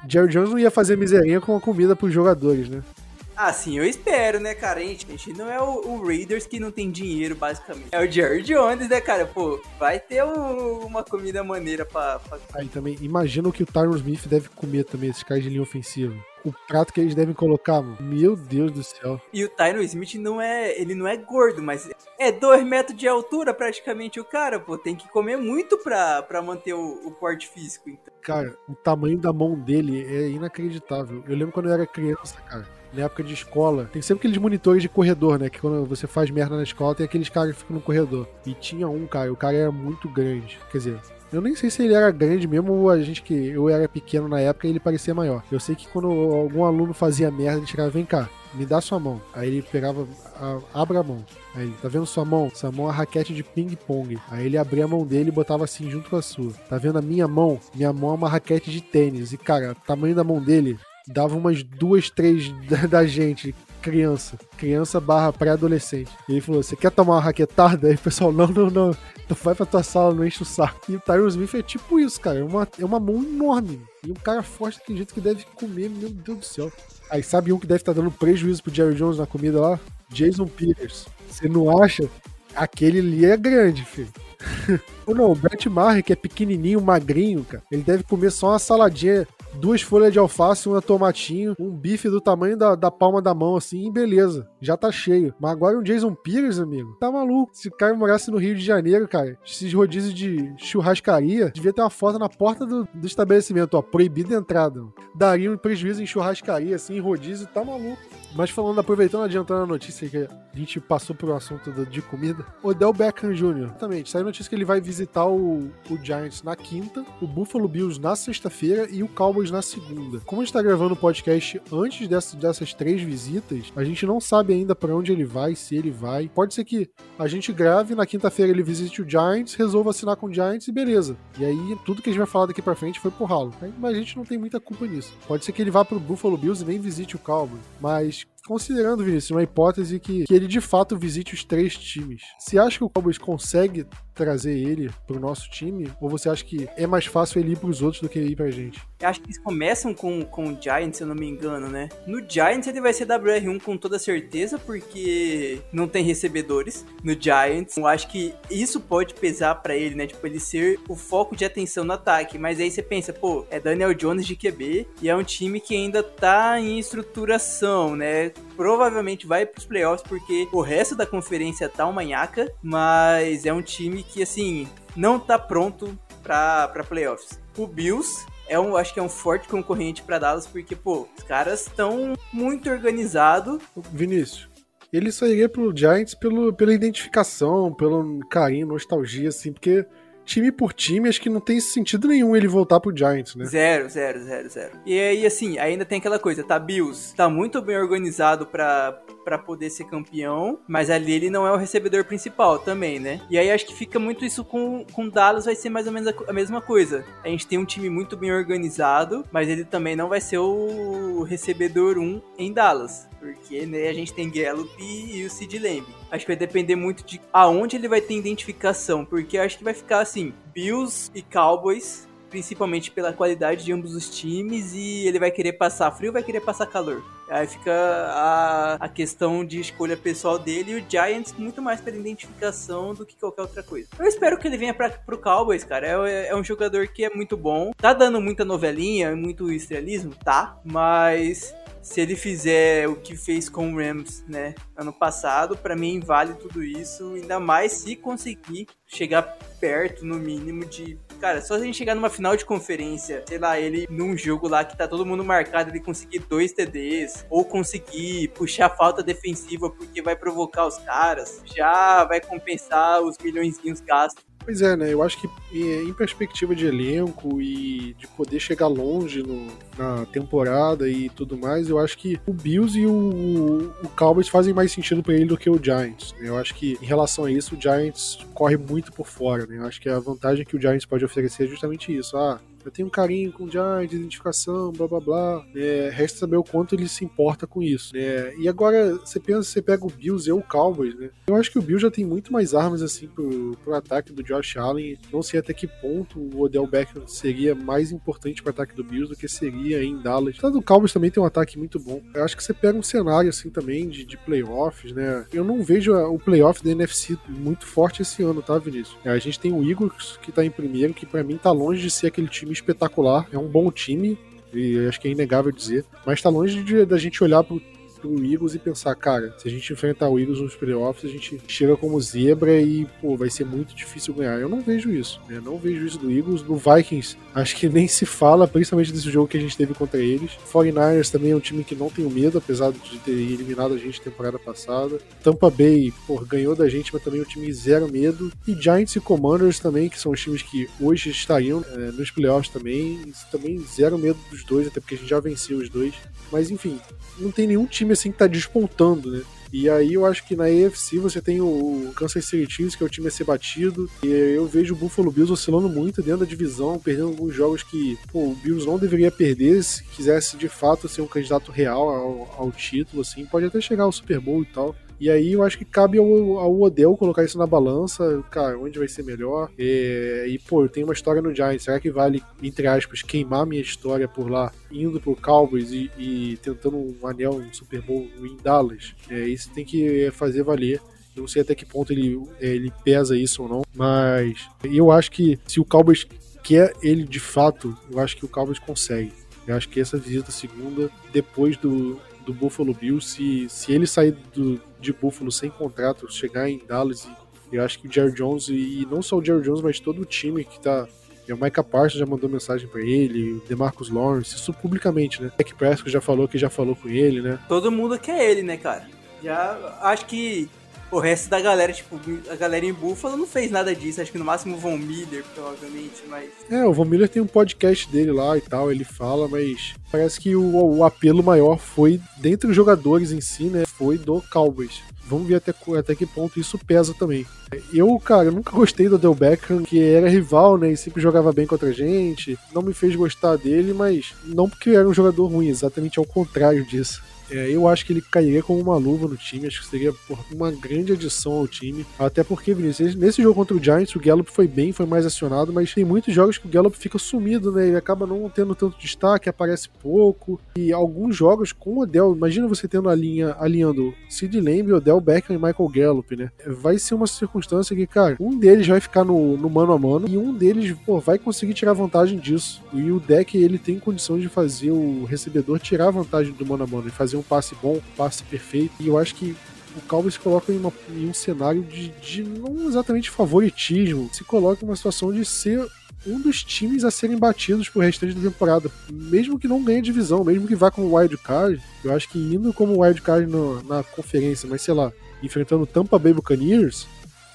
Jerry Jones não ia fazer miserinha com a comida pros jogadores, né? Ah, sim, eu espero, né, cara? A gente, a gente não é o, o, Raiders que não tem dinheiro, basicamente. É o Jerry Jones, né, cara? Pô, vai ter um, uma comida maneira pra, pra... Aí também, imagina o que o Tyron Smith deve comer também, esses caras de linha ofensiva o prato que eles devem colocar, mano. Meu Deus do céu. E o Tyron Smith não é. Ele não é gordo, mas é dois metros de altura praticamente o cara, pô. Tem que comer muito pra, pra manter o, o porte físico. Então. Cara, o tamanho da mão dele é inacreditável. Eu lembro quando eu era criança, cara na época de escola, tem sempre aqueles monitores de corredor, né? Que quando você faz merda na escola, tem aqueles caras que ficam no corredor. E tinha um, cara, o cara era muito grande. Quer dizer, eu nem sei se ele era grande mesmo ou a gente que eu era pequeno na época ele parecia maior. Eu sei que quando algum aluno fazia merda, ele chegava, vem cá, me dá sua mão. Aí ele pegava, a, abra a mão. Aí ele, tá vendo sua mão? Sua mão é a raquete de ping-pong. Aí ele abria a mão dele e botava assim junto com a sua. Tá vendo a minha mão? Minha mão é uma raquete de tênis. E cara, o tamanho da mão dele dava umas duas, três da, da gente criança. Criança barra pré-adolescente. E ele falou: Você quer tomar uma raquetada? Aí o pessoal, não, não, não. Então vai pra tua sala, não enche o saco. E o Tyron Smith é tipo isso, cara. É uma, é uma mão enorme. E um cara forte daquele jeito que deve comer, meu Deus do céu. Aí sabe um que deve estar tá dando prejuízo pro Jerry Jones na comida lá? Jason Peters. Você não acha? Aquele ali é grande, filho. Ou não, o Brett Maher, que é pequenininho, magrinho, cara, ele deve comer só uma saladinha duas folhas de alface, um tomatinho, um bife do tamanho da, da palma da mão, assim, e beleza. Já tá cheio. Mas agora um Jason Peters, amigo, tá maluco. Se o cara morasse no Rio de Janeiro, cara, esses rodízios de churrascaria, devia ter uma foto na porta do, do estabelecimento, ó, proibida entrada. Daria um prejuízo em churrascaria, assim, rodízio, tá maluco. Mas falando, aproveitando, adiantando a notícia que a gente passou pro assunto do, de comida, Odell Beckham Jr. Exatamente, saiu a notícia que ele vai visitar o, o Giants na quinta, o Buffalo Bills na sexta-feira e o Cowboys na segunda. Como a gente tá gravando o podcast antes dessa, dessas três visitas, a gente não sabe ainda para onde ele vai, se ele vai. Pode ser que a gente grave, na quinta-feira ele visite o Giants, resolva assinar com o Giants e beleza. E aí, tudo que a gente vai falar daqui pra frente foi pro ralo. Mas a gente não tem muita culpa nisso. Pode ser que ele vá pro Buffalo Bills e nem visite o Cowboys. Mas considerando, Vinícius, uma hipótese que, que ele de fato visite os três times. Você acha que o Cowboys consegue trazer ele pro nosso time? Ou você acha que é mais fácil ele ir pros outros do que ir pra gente? Eu acho que eles começam com, com o Giants, se eu não me engano, né? No Giants ele vai ser WR1 com toda certeza, porque não tem recebedores no Giants. Eu acho que isso pode pesar para ele, né? Tipo, ele ser o foco de atenção no ataque. Mas aí você pensa, pô, é Daniel Jones de QB e é um time que ainda tá em estruturação, né? Provavelmente vai pros playoffs porque o resto da conferência tá uma manhaca, mas é um time que, assim, não tá pronto pra, pra playoffs. O Bills é um, acho que é um forte concorrente para Dallas, porque, pô, os caras estão muito organizados. Vinícius, ele sairia pro Giants pelo, pela identificação, pelo carinho, nostalgia, assim, porque time por time, acho que não tem sentido nenhum ele voltar pro Giants, né? Zero, zero, zero, zero. E aí, assim, ainda tem aquela coisa, tá? Bills tá muito bem organizado pra, pra poder ser campeão, mas ali ele não é o recebedor principal também, né? E aí acho que fica muito isso com, com Dallas, vai ser mais ou menos a, a mesma coisa. A gente tem um time muito bem organizado, mas ele também não vai ser o recebedor 1 em Dallas. Porque né, a gente tem Gallup e o Sid Lamb. Acho que vai depender muito de aonde ele vai ter identificação. Porque acho que vai ficar assim: Bills e Cowboys principalmente pela qualidade de ambos os times e ele vai querer passar frio vai querer passar calor. Aí fica a, a questão de escolha pessoal dele e o Giants muito mais pela identificação do que qualquer outra coisa. Eu espero que ele venha pra, pro Cowboys, cara. É, é um jogador que é muito bom. Tá dando muita novelinha, muito estrelismo? Tá. Mas se ele fizer o que fez com o Rams, né, ano passado, para mim vale tudo isso, ainda mais se conseguir chegar perto, no mínimo, de. Cara, só a gente chegar numa final de conferência, sei lá, ele num jogo lá que tá todo mundo marcado, ele conseguir dois TDs, ou conseguir puxar falta defensiva porque vai provocar os caras, já vai compensar os milhõeszinhos gastos Pois é, né? Eu acho que em perspectiva de elenco e de poder chegar longe no, na temporada e tudo mais, eu acho que o Bills e o, o Cowboys fazem mais sentido para ele do que o Giants. Né? Eu acho que em relação a isso, o Giants corre muito por fora, né? Eu acho que a vantagem que o Giants pode oferecer é justamente isso. Ah, eu tenho um carinho com o Giants, identificação, blá blá blá. É, resta saber o quanto ele se importa com isso. Né? E agora, você pensa, você pega o Bills e o Cowboys, né? Eu acho que o Bills já tem muito mais armas assim pro, pro ataque do Josh Allen. Não sei até que ponto o Odell Beckham seria mais importante pro ataque do Bills do que seria em Dallas. Tanto o Cowboys também tem um ataque muito bom. Eu acho que você pega um cenário assim também de, de playoffs, né? Eu não vejo o playoff da NFC muito forte esse ano, tá, Vinícius? É, a gente tem o Eagles que tá em primeiro, que para mim tá longe de ser aquele time espetacular, é um bom time, e acho que é inegável dizer, mas está longe de, da gente olhar pro pro Eagles e pensar, cara, se a gente enfrentar o Eagles nos playoffs, a gente chega como zebra e, pô, vai ser muito difícil ganhar. Eu não vejo isso, né? Não vejo isso do Eagles. No Vikings, acho que nem se fala, principalmente desse jogo que a gente teve contra eles. 49ers também é um time que não tem medo, apesar de ter eliminado a gente temporada passada. Tampa Bay, pô, ganhou da gente, mas também é um time zero medo. E Giants e Commanders também, que são os times que hoje estariam é, nos playoffs também. Também zero medo dos dois, até porque a gente já venceu os dois. Mas enfim, não tem nenhum time assim que tá despontando, né? E aí eu acho que na AFC você tem o Kansas City Chiefs, que é o time a ser batido. E eu vejo o Buffalo Bills oscilando muito dentro da divisão, perdendo alguns jogos que pô, o Bills não deveria perder se quisesse de fato ser um candidato real ao, ao título, assim. Pode até chegar ao Super Bowl e tal. E aí eu acho que cabe ao, ao Odell colocar isso na balança, cara, onde vai ser melhor. É, e, pô, eu tenho uma história no Giants, será que vale, entre aspas, queimar minha história por lá, indo pro Cowboys e, e tentando um anel, um Super Bowl em Dallas? É, isso tem que fazer valer. Eu não sei até que ponto ele, ele pesa isso ou não, mas eu acho que se o Cowboys quer ele de fato, eu acho que o Cowboys consegue. Eu acho que essa visita segunda, depois do, do Buffalo Bills, se, se ele sair do, de Buffalo sem contrato, chegar em Dallas, eu acho que o Jerry Jones, e não só o Jerry Jones, mas todo o time que tá. O Micah Parsons já mandou lensagem para ele, o DeMarcus Lawrence, isso publicamente, né? Dak Prescott já falou que já falou com ele, né? Todo mundo quer ele, né, cara? Já acho que o resto da galera, tipo, a galera em Buffalo não fez nada disso. Acho que no máximo o Von Miller, provavelmente, mas. É, o Von Miller tem um podcast dele lá e tal, ele fala, mas parece que o, o apelo maior foi, dentre os jogadores em si, né? Foi do Cowboys. Vamos ver até, até que ponto isso pesa também. Eu, cara, eu nunca gostei do Del Beckham, que era rival, né? E sempre jogava bem contra a gente. Não me fez gostar dele, mas não porque era um jogador ruim, exatamente ao contrário disso. É, eu acho que ele cairia como uma luva no time, acho que seria porra, uma grande adição ao time. Até porque, Vinícius, nesse jogo contra o Giants, o Gallup foi bem, foi mais acionado, mas tem muitos jogos que o Gallup fica sumido, né? Ele acaba não tendo tanto destaque, aparece pouco. E alguns jogos com o Odell, imagina você tendo a linha alinhando Sid Lamb, Odell Beckham e Michael Gallup, né? Vai ser uma circunstância que, cara, um deles vai ficar no, no mano a mano e um deles, pô, vai conseguir tirar vantagem disso. E o deck, ele tem condições de fazer o recebedor tirar vantagem do mano a mano e fazer um um passe bom, um passe perfeito. E eu acho que o Cowboys se coloca em, uma, em um cenário de, de, não exatamente favoritismo, se coloca em uma situação de ser um dos times a serem batidos pro restante da temporada, mesmo que não ganhe divisão, mesmo que vá como wild card, eu acho que indo como wild card no, na conferência, mas sei lá, enfrentando Tampa Bay Buccaneers,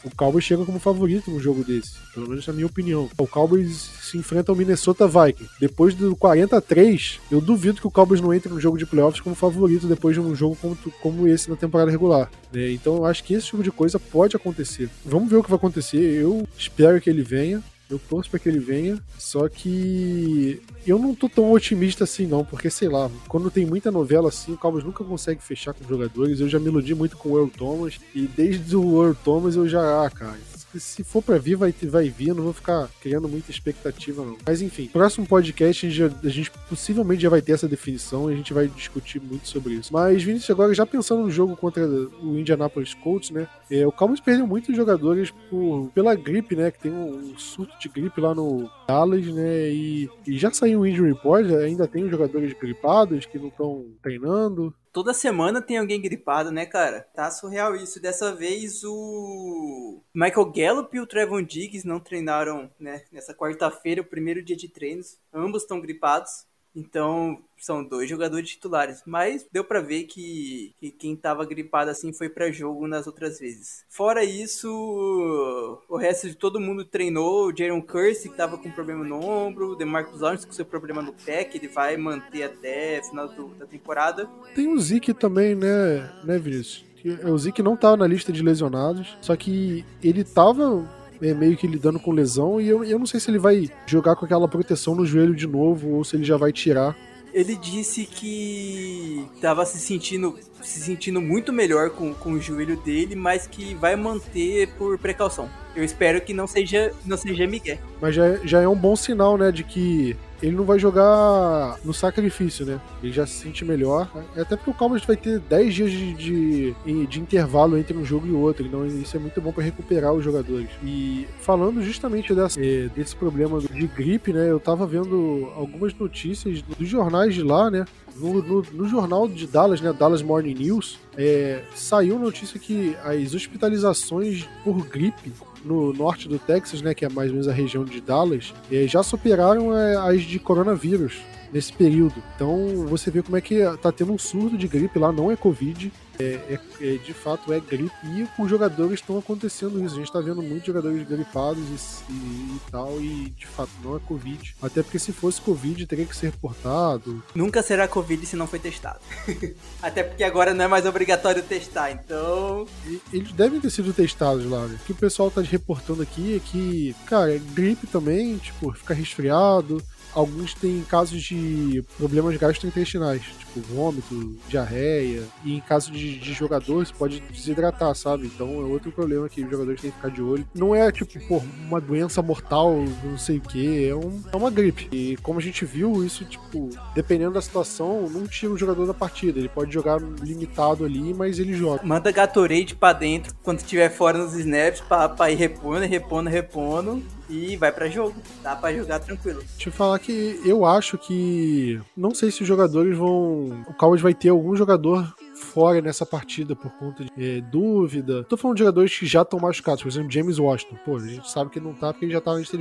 o Cowboys chega como favorito num jogo desse, pelo menos na minha opinião. O Cowboys se enfrenta ao Minnesota Vikings. Depois do 43, eu duvido que o Cowboys não entre no jogo de playoffs como favorito depois de um jogo como, como esse na temporada regular. Né? Então eu acho que esse tipo de coisa pode acontecer. Vamos ver o que vai acontecer. Eu espero que ele venha. Eu torço para que ele venha, só que eu não tô tão otimista assim não, porque sei lá, quando tem muita novela assim, o Cowboys nunca consegue fechar com jogadores. Eu já me iludi muito com o Earl Thomas e desde o Earl Thomas eu já, ah, cara, se for pra vir, vai, vai vir. Não vou ficar criando muita expectativa, não. Mas enfim, próximo podcast a gente, a gente, possivelmente já vai ter essa definição e a gente vai discutir muito sobre isso. Mas, Vinícius, agora já pensando no jogo contra o Indianapolis Colts, né? É, o Cowboys perdeu muitos jogadores por, pela gripe, né? Que tem um surto de gripe lá no Dallas, né? E, e já saiu o injury report, ainda tem jogadores gripados que não estão treinando toda semana tem alguém gripado, né, cara? Tá surreal isso. Dessa vez o Michael Gallup e o Trevon Diggs não treinaram, né, nessa quarta-feira, o primeiro dia de treinos. Ambos estão gripados. Então, são dois jogadores titulares, mas deu para ver que, que, quem tava gripado assim foi para jogo nas outras vezes. Fora isso, o resto de todo mundo treinou. O Jaron Curse, que tava com problema no ombro, o DeMarcus Lawrence com seu problema no pé, que ele vai manter até final do, da temporada. Tem o Zeke também, né, né, Vinícius? O Zeke não tava na lista de lesionados, só que ele tava é, meio que lidando com lesão e eu, eu não sei se ele vai jogar com aquela proteção no joelho de novo ou se ele já vai tirar. Ele disse que estava se sentindo se sentindo muito melhor com, com o joelho dele, mas que vai manter por precaução. Eu espero que não seja não seja Miguel. Mas já, já é um bom sinal, né, de que ele não vai jogar no sacrifício, né? Ele já se sente melhor. É até porque o Cowboys vai ter 10 dias de, de, de, intervalo entre um jogo e outro. Então isso é muito bom para recuperar os jogadores. E falando justamente dessa, é, desse problema de gripe, né? Eu tava vendo algumas notícias dos jornais de lá, né? No, no, no jornal de Dallas, né? Dallas Morning News, é, saiu notícia que as hospitalizações por gripe no norte do Texas, né, que é mais ou menos a região de Dallas, eh, já superaram eh, as de coronavírus nesse período. Então você vê como é que tá tendo um surto de gripe lá, não é Covid, é, é, é, de fato é gripe e com jogadores estão acontecendo isso. A gente está vendo muitos jogadores gripados e, e, e, tal, e de fato não é Covid. Até porque se fosse Covid teria que ser reportado. Nunca será Covid se não foi testado. Até porque agora não é mais obrigatório testar, então. E, eles devem ter sido testados lá, né? O que o pessoal tá reportando aqui é que, cara, é gripe também, tipo, fica resfriado alguns têm casos de problemas gastrointestinais, tipo vômito, diarreia, e em caso de, de jogadores pode desidratar, sabe? Então é outro problema que os jogadores têm que ficar de olho. Não é tipo, pô, uma doença mortal, não sei o que, é, um, é uma gripe. E como a gente viu, isso, tipo, dependendo da situação, não tira o jogador da partida. Ele pode jogar limitado ali, mas ele joga. Manda Gatorade pra dentro quando estiver fora nos snaps pra, pra ir repondo, repondo, repondo e vai para jogo. Dá para jogar tranquilo. Deixa eu falar que eu acho que não sei se os jogadores vão, o Cowboys vai ter algum jogador fora nessa partida por conta de é, dúvida. Tô falando de jogadores que já estão machucados, por exemplo, James Washington. Pô, a gente sabe que ele não tá porque ele já tá na lista.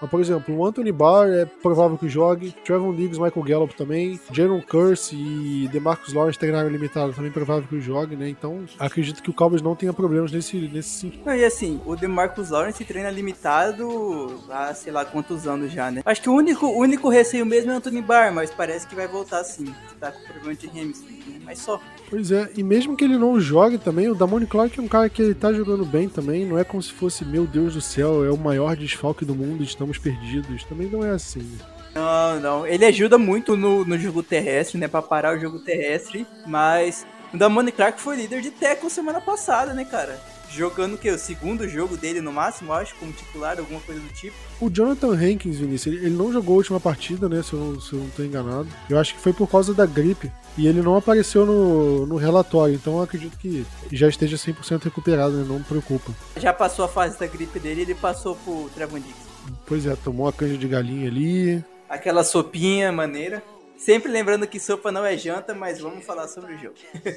Mas, por exemplo, o Anthony Barr é provável que jogue, Trevon Diggs, Michael Gallup também, Jaron Curse e DeMarcus Lawrence treinaram limitado, também provável que jogue, né? Então, acredito que o Cowboys não tenha problemas nesse, sentido. E assim, o DeMarcus Lawrence treina limitado há sei lá quantos anos já, né? Acho que o único, único receio mesmo é o Anthony Barr, mas parece que vai voltar sim. Tá com problema de hamstring, né? Mas só. Pois é, e mesmo que ele não jogue também, o Damone Clark é um cara que ele tá jogando bem também, não é como se fosse, meu Deus do céu, é o maior desfalque do mundo, estamos perdidos. Também não é assim. Não, não. Ele ajuda muito no, no jogo terrestre, né? Pra parar o jogo terrestre, mas o Damone Clark foi líder de tackle semana passada, né, cara? jogando o que? O segundo jogo dele no máximo, acho, como titular, alguma coisa do tipo. O Jonathan Hankins, Vinícius, ele, ele não jogou a última partida, né? Se eu, não, se eu não tô enganado. Eu acho que foi por causa da gripe. E ele não apareceu no, no relatório, então eu acredito que já esteja 100% recuperado, né? Não me preocupa. Já passou a fase da gripe dele ele passou pro Trevon Diggs. Pois é, tomou a canja de galinha ali. Aquela sopinha maneira. Sempre lembrando que sopa não é janta, mas vamos falar sobre o jogo.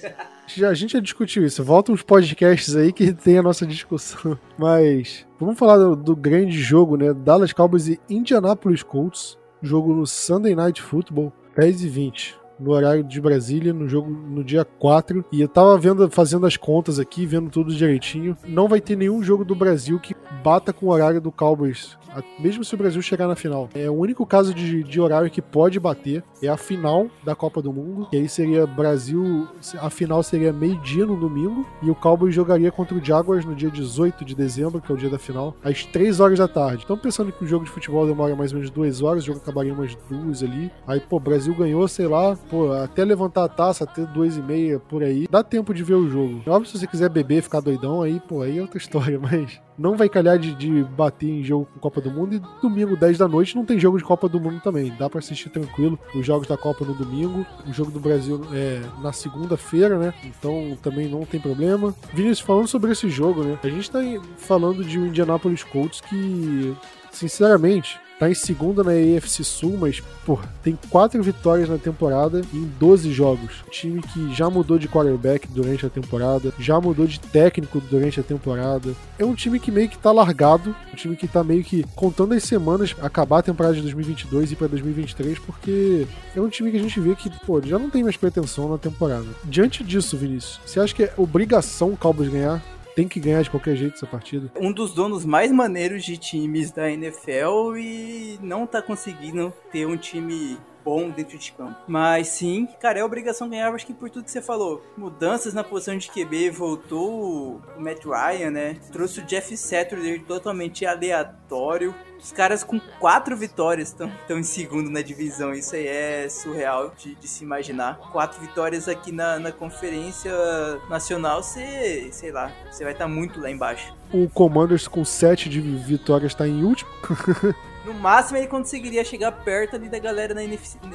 já, a gente já discutiu isso. Volta uns podcasts aí que tem a nossa discussão. Mas vamos falar do, do grande jogo, né? Dallas Cowboys e Indianapolis Colts. Jogo no Sunday Night Football, 10 e 20. No horário de Brasília, no jogo no dia 4. E eu tava vendo, fazendo as contas aqui, vendo tudo direitinho. Não vai ter nenhum jogo do Brasil que bata com o horário do Cowboys mesmo se o Brasil chegar na final. É o único caso de, de horário que pode bater é a final da Copa do Mundo, que aí seria Brasil, a final seria meio-dia no domingo e o Cowboys jogaria contra o Jaguars no dia 18 de dezembro, que é o dia da final, às 3 horas da tarde. Então pensando que o jogo de futebol demora mais ou menos 2 horas, o jogo acabaria umas duas ali. Aí, pô, Brasil ganhou, sei lá, pô, até levantar a taça, até duas e meia por aí. Dá tempo de ver o jogo. Óbvio, se você quiser beber, ficar doidão, aí, pô, aí é outra história, mas não vai calhar de, de bater em jogo com Copa do Mundo e domingo, 10 da noite, não tem jogo de Copa do Mundo também. Dá para assistir tranquilo os jogos da Copa no domingo, o jogo do Brasil é na segunda-feira, né? Então também não tem problema. Vinícius, falando sobre esse jogo, né? A gente tá falando de um Indianapolis Colts que, sinceramente, Tá em segunda na AFC Sul, mas, pô, tem quatro vitórias na temporada em 12 jogos. Um time que já mudou de quarterback durante a temporada, já mudou de técnico durante a temporada. É um time que meio que tá largado, um time que tá meio que contando as semanas acabar a temporada de 2022 e para 2023, porque é um time que a gente vê que, pô, já não tem mais pretensão na temporada. Diante disso, Vinícius, você acha que é obrigação o Cowboys ganhar? Tem que ganhar de qualquer jeito essa partida. Um dos donos mais maneiros de times da NFL e não tá conseguindo ter um time bom dentro de campo. Mas sim, cara, é obrigação ganhar, acho que por tudo que você falou. Mudanças na posição de QB, voltou o Matt Ryan, né? Trouxe o Jeff Saturday totalmente aleatório. Os caras com quatro vitórias estão em segundo na divisão. Isso aí é surreal de, de se imaginar. Quatro vitórias aqui na, na Conferência Nacional, você, sei lá, você vai estar tá muito lá embaixo. O Commanders com sete de vitórias está em último. No máximo ele conseguiria chegar perto ali da galera na,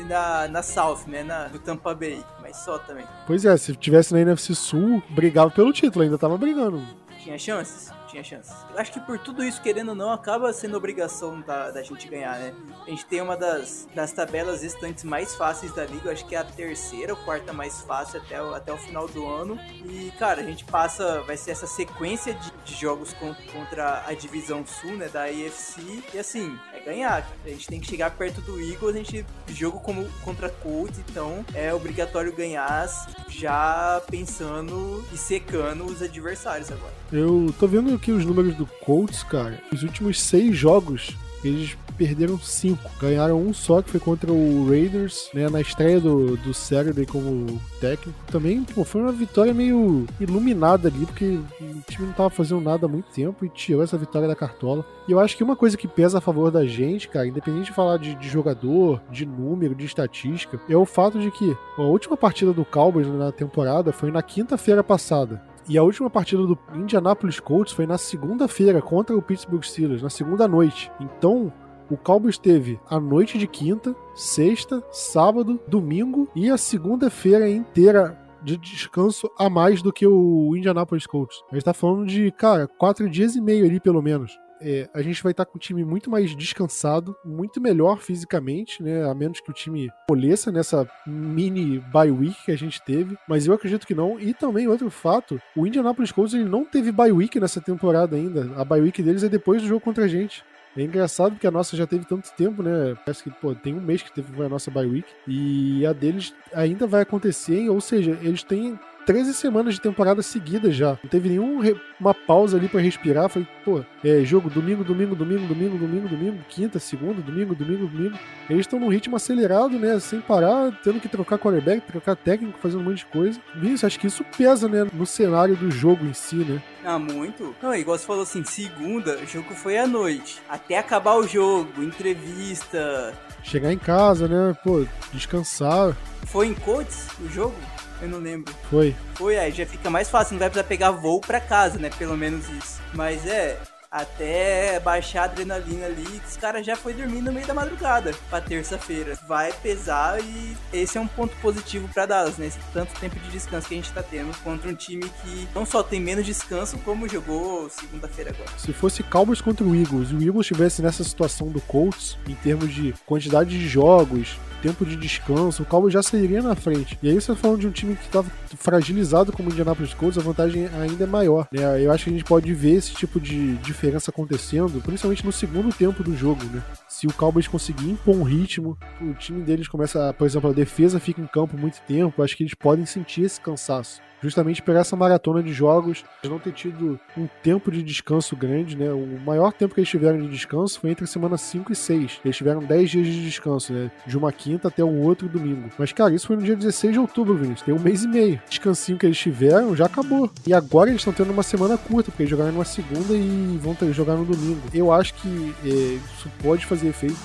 na, na South, né? Na, do Tampa Bay. Mas só também. Pois é, se tivesse na NFC Sul, brigava pelo título, ainda tava brigando. Tinha chances? tinha chance. Eu acho que por tudo isso, querendo ou não, acaba sendo obrigação da, da gente ganhar, né? A gente tem uma das, das tabelas restantes mais fáceis da liga, eu acho que é a terceira ou quarta mais fácil até o, até o final do ano. E, cara, a gente passa, vai ser essa sequência de, de jogos com, contra a divisão sul, né, da AFC. E assim, é ganhar. A gente tem que chegar perto do Eagles, a gente jogo como contra Colts, então é obrigatório ganhar já pensando e secando os adversários agora. Eu tô vendo aqui os números do Colts, cara. Os últimos seis jogos, eles perderam cinco. Ganharam um só, que foi contra o Raiders, né? Na estreia do, do Saturday como técnico. Também, pô, foi uma vitória meio iluminada ali, porque o time não tava fazendo nada há muito tempo e tirou essa vitória da cartola. E eu acho que uma coisa que pesa a favor da gente, cara, independente de falar de, de jogador, de número, de estatística, é o fato de que a última partida do Cowboys na temporada foi na quinta-feira passada. E a última partida do Indianapolis Colts foi na segunda-feira contra o Pittsburgh Steelers, na segunda noite. Então, o Cowboys teve a noite de quinta, sexta, sábado, domingo e a segunda-feira inteira de descanso a mais do que o Indianapolis Colts. A gente tá falando de, cara, quatro dias e meio ali, pelo menos é, a gente vai estar com o time muito mais descansado, muito melhor fisicamente, né? A menos que o time molheça nessa mini bye week que a gente teve, mas eu acredito que não. E também outro fato, o Indianapolis Colts ele não teve bye week nessa temporada ainda. A bye week deles é depois do jogo contra a gente. É engraçado porque a nossa já teve tanto tempo, né? Parece que, pô, tem um mês que teve a nossa bye week. E a deles ainda vai acontecer, ou seja, eles têm 13 semanas de temporada seguidas já. Não teve nenhuma pausa ali para respirar. Foi, pô, é jogo domingo, domingo, domingo, domingo, domingo, domingo, quinta, segunda, domingo, domingo, domingo. Eles estão num ritmo acelerado, né? Sem parar, tendo que trocar quarterback, trocar técnico, fazendo um monte de coisa. Isso, acho que isso pesa, né? No cenário do jogo em si, né? Ah, muito. Não, igual você falou assim, segunda, o jogo foi à noite. Até acabar o jogo, entrevista. Chegar em casa, né? Pô, descansar. Foi em Codes o jogo? Eu não lembro. Foi. Foi, aí já fica mais fácil, não vai precisar pegar voo pra casa, né? Pelo menos isso. Mas é, até baixar a adrenalina ali, os caras já foi dormir no meio da madrugada pra terça-feira. Vai pesar e esse é um ponto positivo para Dallas, né? Esse tanto tempo de descanso que a gente tá tendo contra um time que não só tem menos descanso, como jogou segunda-feira agora. Se fosse Cowboys contra o Eagles e o Eagles estivesse nessa situação do Colts, em termos de quantidade de jogos, tempo de descanso, o Cowboys já sairia na frente. E aí você tá falando de um time que estava fragilizado como o Indianapolis Colts, a vantagem ainda é maior. Né? Eu acho que a gente pode ver esse tipo de diferença acontecendo, principalmente no segundo tempo do jogo, né? Se o Cowboys conseguir impor um ritmo, o time deles começa, por exemplo, a defesa fica em campo muito tempo, acho que eles podem sentir esse cansaço justamente por essa maratona de jogos, não ter tido um tempo de descanso grande, né? O maior tempo que eles tiveram de descanso foi entre a semana 5 e 6. Eles tiveram 10 dias de descanso, né? De uma quinta até o outro domingo. Mas, cara, isso foi no dia 16 de outubro, Vinícius. Tem um mês e meio. O descansinho que eles tiveram já acabou. E agora eles estão tendo uma semana curta, porque eles jogaram numa segunda e vão ter, jogar no domingo. Eu acho que é, isso pode fazer efeito.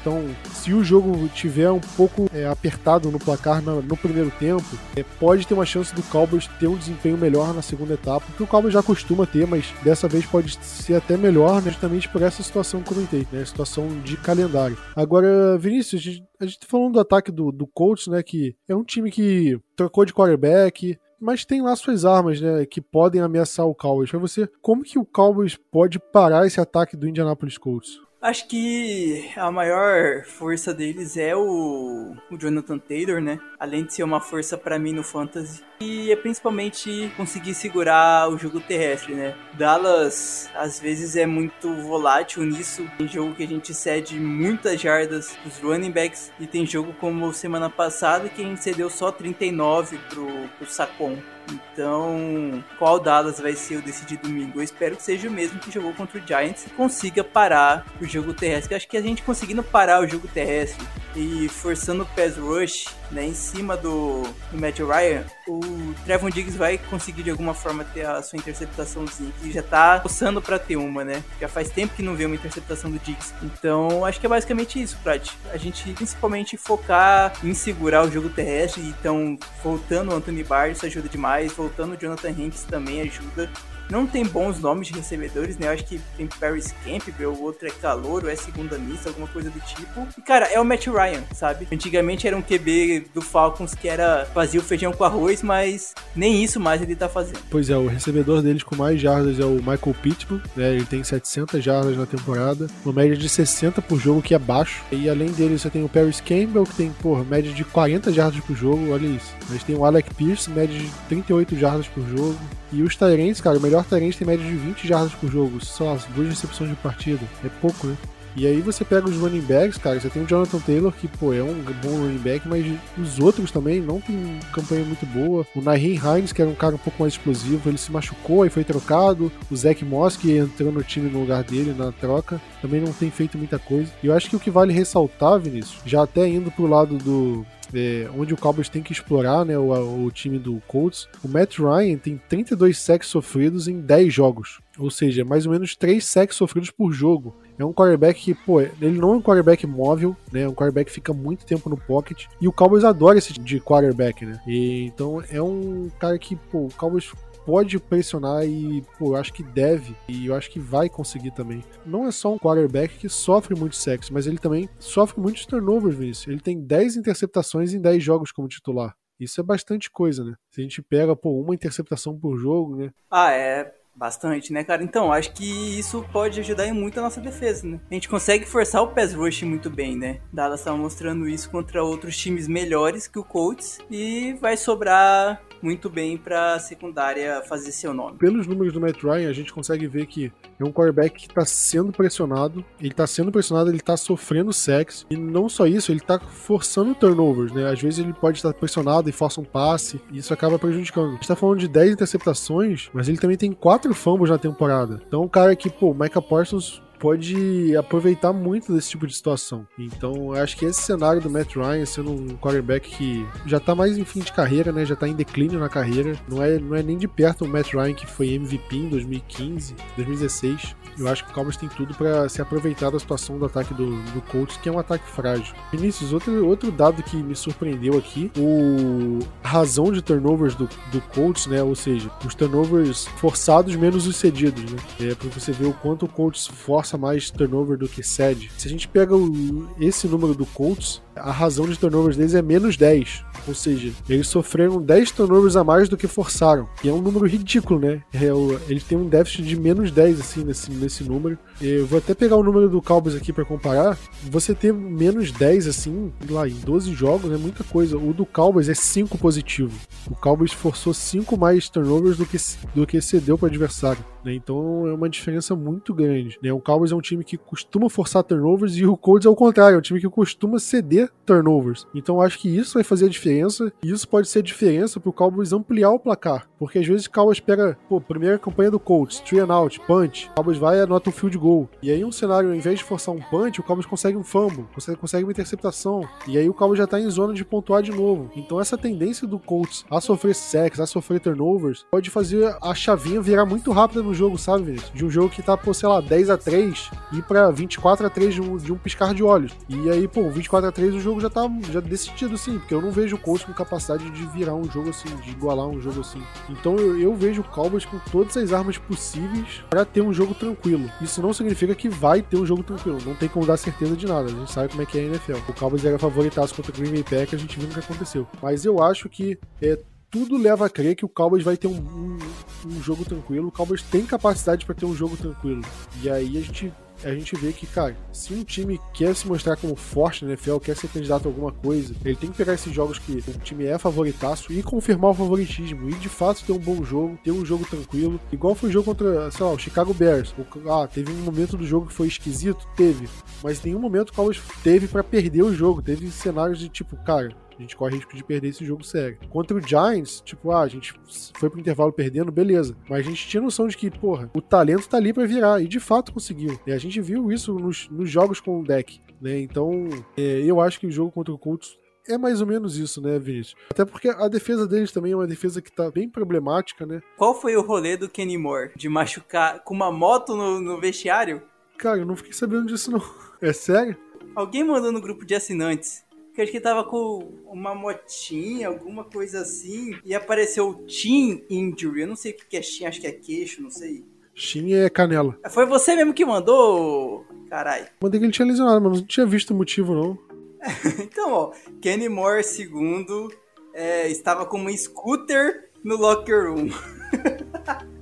Então, se o jogo tiver um pouco é, apertado no placar no, no primeiro tempo, é, pode ter uma chance do Cowboys ter um desempenho melhor na segunda etapa, que o Cowboys já costuma ter, mas dessa vez pode ser até melhor, né, justamente por essa situação que eu comentei, né, situação de calendário. Agora, Vinícius, a gente, a gente tá falando do ataque do, do Colts, né, que é um time que trocou de quarterback, mas tem lá suas armas, né, que podem ameaçar o Cowboys. Para você, como que o Cowboys pode parar esse ataque do Indianapolis Colts? Acho que a maior força deles é o, o Jonathan Taylor, né? Além de ser uma força para mim no fantasy. E é principalmente conseguir segurar o jogo terrestre, né? Dallas às vezes é muito volátil nisso. Tem jogo que a gente cede muitas jardas dos running backs. E tem jogo como semana passada que a gente cedeu só 39 pro, pro Sacon. Então, qual Dallas vai ser o decidido domingo? Eu espero que seja o mesmo que jogou contra o Giants e consiga parar o jogo terrestre. Eu acho que a gente conseguindo parar o jogo terrestre e forçando o pass rush né, em cima do, do Matt Ryan, o Trevon Diggs vai conseguir de alguma forma ter a sua interceptaçãozinha, que já tá coçando pra ter uma, né? Já faz tempo que não vê uma interceptação do Diggs. Então, acho que é basicamente isso, Prat. A gente principalmente focar em segurar o jogo terrestre, então voltando o Anthony Barr, isso ajuda demais, voltando o Jonathan Hanks também ajuda não tem bons nomes de recebedores, né? Eu acho que tem Paris Campbell, o outro é Calouro, é segunda missa, alguma coisa do tipo. E, cara, é o Matt Ryan, sabe? Antigamente era um QB do Falcons que era fazia o feijão com arroz, mas nem isso mais ele tá fazendo. Pois é, o recebedor deles com mais jardas é o Michael Pittman, né? Ele tem 700 jardas na temporada, uma média de 60 por jogo, que é baixo. E além dele, você tem o Paris Campbell, que tem, por média de 40 jardas por jogo, olha isso. Mas tem o Alec Pierce, média de 38 jardas por jogo. E os Tyrants, cara, o melhor Tyrant tem média de 20 jardas por jogo, só as duas recepções de partida. É pouco, né? E aí você pega os running backs, cara, você tem o Jonathan Taylor, que, pô, é um bom running back, mas os outros também não tem campanha muito boa. O Naheem Hines, que era um cara um pouco mais explosivo, ele se machucou e foi trocado. O Zach Moss, que entrou no time no lugar dele na troca, também não tem feito muita coisa. E eu acho que o que vale ressaltar, Vinícius, já até indo pro lado do, é, onde o Cowboys tem que explorar né, o, o, time do Colts, o Matt Ryan tem 32 sacks sofridos em 10 jogos. Ou seja, mais ou menos 3 sacks sofridos por jogo. É um quarterback que, pô, ele não é um quarterback móvel, né? É um quarterback que fica muito tempo no pocket. E o Cowboys adora esse tipo de quarterback, né? E, então é um cara que, pô, o Cowboys pode pressionar e, pô, eu acho que deve e eu acho que vai conseguir também. Não é só um quarterback que sofre muito sexo, mas ele também sofre muitos turnovers, Vinícius. Ele tem 10 interceptações em 10 jogos como titular. Isso é bastante coisa, né? Se a gente pega, pô, uma interceptação por jogo, né? Ah, é. Bastante, né, cara? Então, acho que isso pode ajudar muito a nossa defesa, né? A gente consegue forçar o pass rush muito bem, né? Dallas estava mostrando isso contra outros times melhores que o Colts e vai sobrar muito bem para a secundária fazer seu nome. Pelos números do Matt Ryan, a gente consegue ver que é um quarterback que está sendo pressionado, ele está sendo pressionado, ele está sofrendo sacks, e não só isso, ele está forçando turnovers, né? Às vezes ele pode estar pressionado e força um passe, e isso acaba prejudicando. A gente tá falando de 10 interceptações, mas ele também tem 4 fumbles na temporada. Então, um cara que, pô, o Micah Parsons pode aproveitar muito desse tipo de situação. Então, acho que esse cenário do Matt Ryan sendo um quarterback que já tá mais em fim de carreira, né? Já tá em declínio na carreira. Não é, não é nem de perto o Matt Ryan que foi MVP em 2015, 2016. Eu acho que o Cowboys tem tudo para se aproveitar da situação do ataque do, do Colts, que é um ataque frágil. Vinícius, outro, outro dado que me surpreendeu aqui, o a razão de turnovers do, do Colts, né? Ou seja, os turnovers forçados menos os cedidos, né? É para você ver o quanto o Colts força mais turnover do que cede. Se a gente pega o, esse número do Colts, a razão de turnovers deles é menos 10. Ou seja, eles sofreram 10 turnovers a mais do que forçaram. E é um número ridículo, né? É, eles têm um déficit de menos 10, assim, nesse, nesse número. Eu vou até pegar o número do Cowboys aqui para comparar. Você ter menos 10, assim, lá em 12 jogos é muita coisa. O do Cowboys é 5 positivo. O Cowboys forçou 5 mais turnovers do que, do que cedeu para adversário. Né? Então é uma diferença muito grande. Né? O Cowboys é um time que costuma forçar turnovers e o Colts é o contrário, é um time que costuma ceder turnovers. Então acho que isso vai fazer a diferença e isso pode ser a diferença para o Cowboys ampliar o placar. Porque às vezes o Cowboys pega, pô, primeira campanha do Colts, three and out, punch, o Cowboys vai e anota um field goal. E aí um cenário, ao invés de forçar um punch, o Cowboys consegue um fumble, consegue, consegue uma interceptação. E aí o Cowboys já tá em zona de pontuar de novo. Então essa tendência do Colts a sofrer sacks, a sofrer turnovers, pode fazer a chavinha virar muito rápida no jogo, sabe, Vinícius? De um jogo que tá, pô, sei lá, 10 a 3 e para 24 a 3 de um, de um piscar de olhos. E aí, pô, 24 a 3 o jogo já tá já decidido, sim, porque eu não vejo o Colts com capacidade de virar um jogo assim, de igualar um jogo assim. Então eu, eu vejo o Cowboys com todas as armas possíveis para ter um jogo tranquilo. Isso não significa que vai ter um jogo tranquilo, não tem como dar certeza de nada. A gente sabe como é que é a NFL. O Cowboys era favoritaço contra o Green Bay Packers, a gente viu o que aconteceu. Mas eu acho que é, tudo leva a crer que o Cowboys vai ter um, um, um jogo tranquilo. O Cowboys tem capacidade para ter um jogo tranquilo. E aí a gente a gente vê que, cara, se um time quer se mostrar como forte na NFL, quer ser candidato a alguma coisa, ele tem que pegar esses jogos que o time é favoritaço e confirmar o favoritismo. E de fato ter um bom jogo, ter um jogo tranquilo. Igual foi o jogo contra, sei lá, o Chicago Bears. Ah, teve um momento do jogo que foi esquisito? Teve. Mas nenhum momento o Cowboys teve para perder o jogo. Teve cenários de tipo, cara, a gente corre risco de perder esse jogo sério. Contra o Giants, tipo, ah, a gente foi pro intervalo perdendo, beleza. Mas a gente tinha noção de que, porra, o talento tá ali para virar. E de fato conseguiu. E a gente viu isso nos, nos jogos com o deck. Né? Então, é, eu acho que o jogo contra o Colts é mais ou menos isso, né, Vinícius? Até porque a defesa deles também é uma defesa que tá bem problemática, né? Qual foi o rolê do Kenny Moore? De machucar com uma moto no, no vestiário? Cara, eu não fiquei sabendo disso, não. É sério? Alguém mandou no grupo de assinantes que acho que tava com uma motinha, alguma coisa assim, e apareceu Team Injury. Eu não sei o que é Team, acho que é queixo, não sei. Team é canela. Foi você mesmo que mandou, carai. Mandei que ele tinha lesionado, mas não tinha visto o motivo, não. então, ó, Kenny Moore, segundo, é, estava com uma scooter no locker room.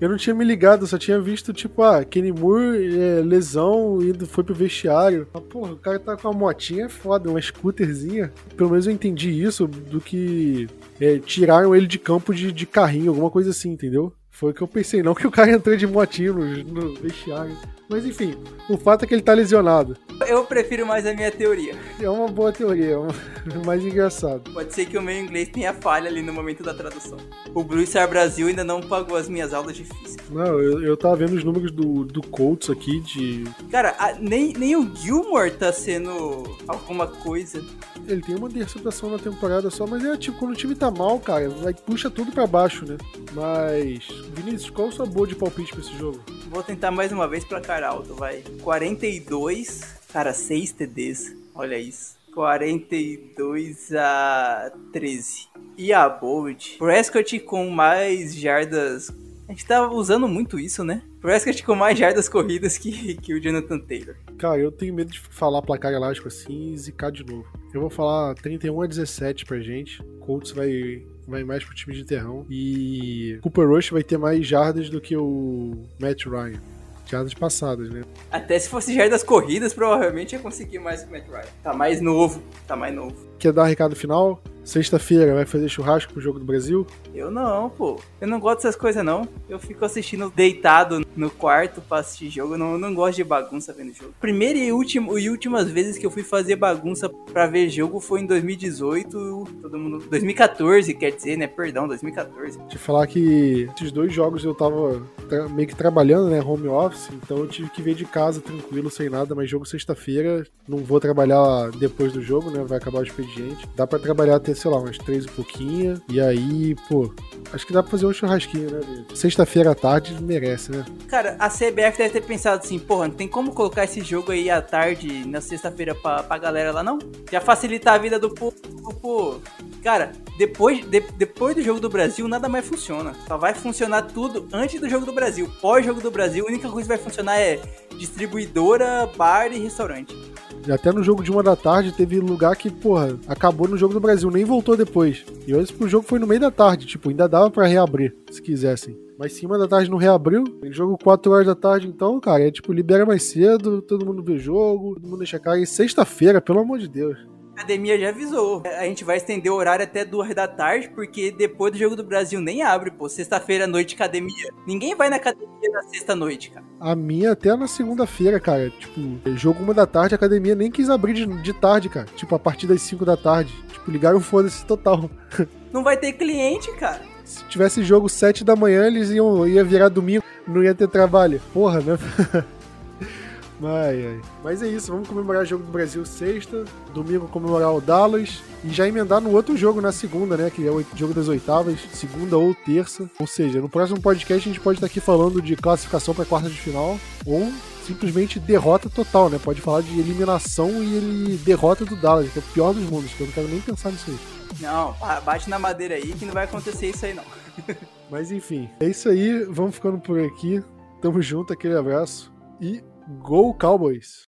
Eu não tinha me ligado, só tinha visto, tipo, ah, Kenny Moore, é, lesão, indo, foi pro vestiário. Mas, porra, o cara tá com uma motinha é foda, uma scooterzinha. Pelo menos eu entendi isso do que é, tiraram ele de campo de, de carrinho, alguma coisa assim, entendeu? Foi o que eu pensei, não que o cara entrou de motinho no, no vestiário. Mas enfim, o fato é que ele tá lesionado. Eu prefiro mais a minha teoria. É uma boa teoria, é uma... mais engraçado. Pode ser que o meu inglês tenha falha ali no momento da tradução. O Star Brasil ainda não pagou as minhas aulas de física. Não, eu, eu tava vendo os números do, do Colts aqui de. Cara, a, nem, nem o Gilmore tá sendo alguma coisa. Ele tem uma interceptação na temporada só, mas é tipo, quando o time tá mal, cara, vai puxa tudo para baixo, né? Mas. Vinícius, qual a sua boa de palpite pra esse jogo? Vou tentar mais uma vez placar alto, vai. 42, cara, 6 TDs. Olha isso. 42 a 13. E a Bold, Prescott com mais jardas. A gente tá usando muito isso, né? Prescott com mais jardas corridas que, que o Jonathan Taylor. Cara, eu tenho medo de falar placar elástico assim e zicar de novo. Eu vou falar 31 a 17 pra gente. Colts vai vai mais pro time de terrão. E Cooper Rush vai ter mais jardas do que o Matt Ryan. Passadas, né? Até se fosse jardas corridas, provavelmente ia conseguir mais o Matt Ryan. Tá mais novo, tá mais novo. Quer dar um recado final? Sexta-feira vai fazer churrasco pro jogo do Brasil? Eu não, pô. Eu não gosto dessas coisas, não. Eu fico assistindo deitado no quarto pra assistir jogo. Eu não, eu não gosto de bagunça vendo jogo. Primeira e, último, e últimas vezes que eu fui fazer bagunça pra ver jogo foi em 2018. Todo mundo. 2014, quer dizer, né? Perdão, 2014. Te falar que esses dois jogos eu tava meio que trabalhando, né? Home office. Então eu tive que ver de casa tranquilo, sem nada. Mas jogo sexta-feira. Não vou trabalhar depois do jogo, né? Vai acabar o expediente. Dá pra trabalhar até, sei lá, umas três e pouquinho. E aí, pô, acho que dá pra fazer um churrasquinho, né, Sexta-feira à tarde merece, né? Cara, a CBF deve ter pensado assim, porra, não tem como colocar esse jogo aí à tarde, na sexta-feira, pra, pra galera lá, não? Já facilitar a vida do povo. Cara, depois, de, depois do jogo do Brasil, nada mais funciona. Só vai funcionar tudo antes do jogo do Brasil. Pós-jogo do Brasil, a única coisa que vai funcionar é distribuidora, bar e restaurante. Até no jogo de uma da tarde teve lugar que, porra, acabou no jogo do Brasil, nem voltou depois. E olha o jogo foi no meio da tarde, tipo, ainda dava para reabrir, se quisessem. Mas cima da tarde não reabriu. Tem jogo 4 horas da tarde, então, cara, é tipo, libera mais cedo, todo mundo vê jogo, todo mundo deixa cara. E sexta-feira, pelo amor de Deus academia já avisou. A gente vai estender o horário até duas da tarde, porque depois do Jogo do Brasil nem abre, pô. Sexta-feira à noite, academia. Ninguém vai na academia na sexta-noite, cara. A minha até na segunda-feira, cara. Tipo, jogo uma da tarde, a academia nem quis abrir de, de tarde, cara. Tipo, a partir das 5 da tarde. Tipo, ligaram o foda-se total. Não vai ter cliente, cara. Se tivesse jogo 7 da manhã, eles iam ia virar domingo, não ia ter trabalho. Porra, né? Ai, ai. Mas é isso, vamos comemorar o jogo do Brasil sexta, domingo comemorar o Dallas e já emendar no outro jogo na segunda, né? Que é o jogo das oitavas, segunda ou terça. Ou seja, no próximo podcast a gente pode estar aqui falando de classificação para quarta de final ou simplesmente derrota total, né? Pode falar de eliminação e ele derrota do Dallas, que é o pior dos mundos, que eu não quero nem pensar nisso aí. Não, bate na madeira aí que não vai acontecer isso aí não. Mas enfim, é isso aí, vamos ficando por aqui. Tamo junto, aquele abraço e Go Cowboys!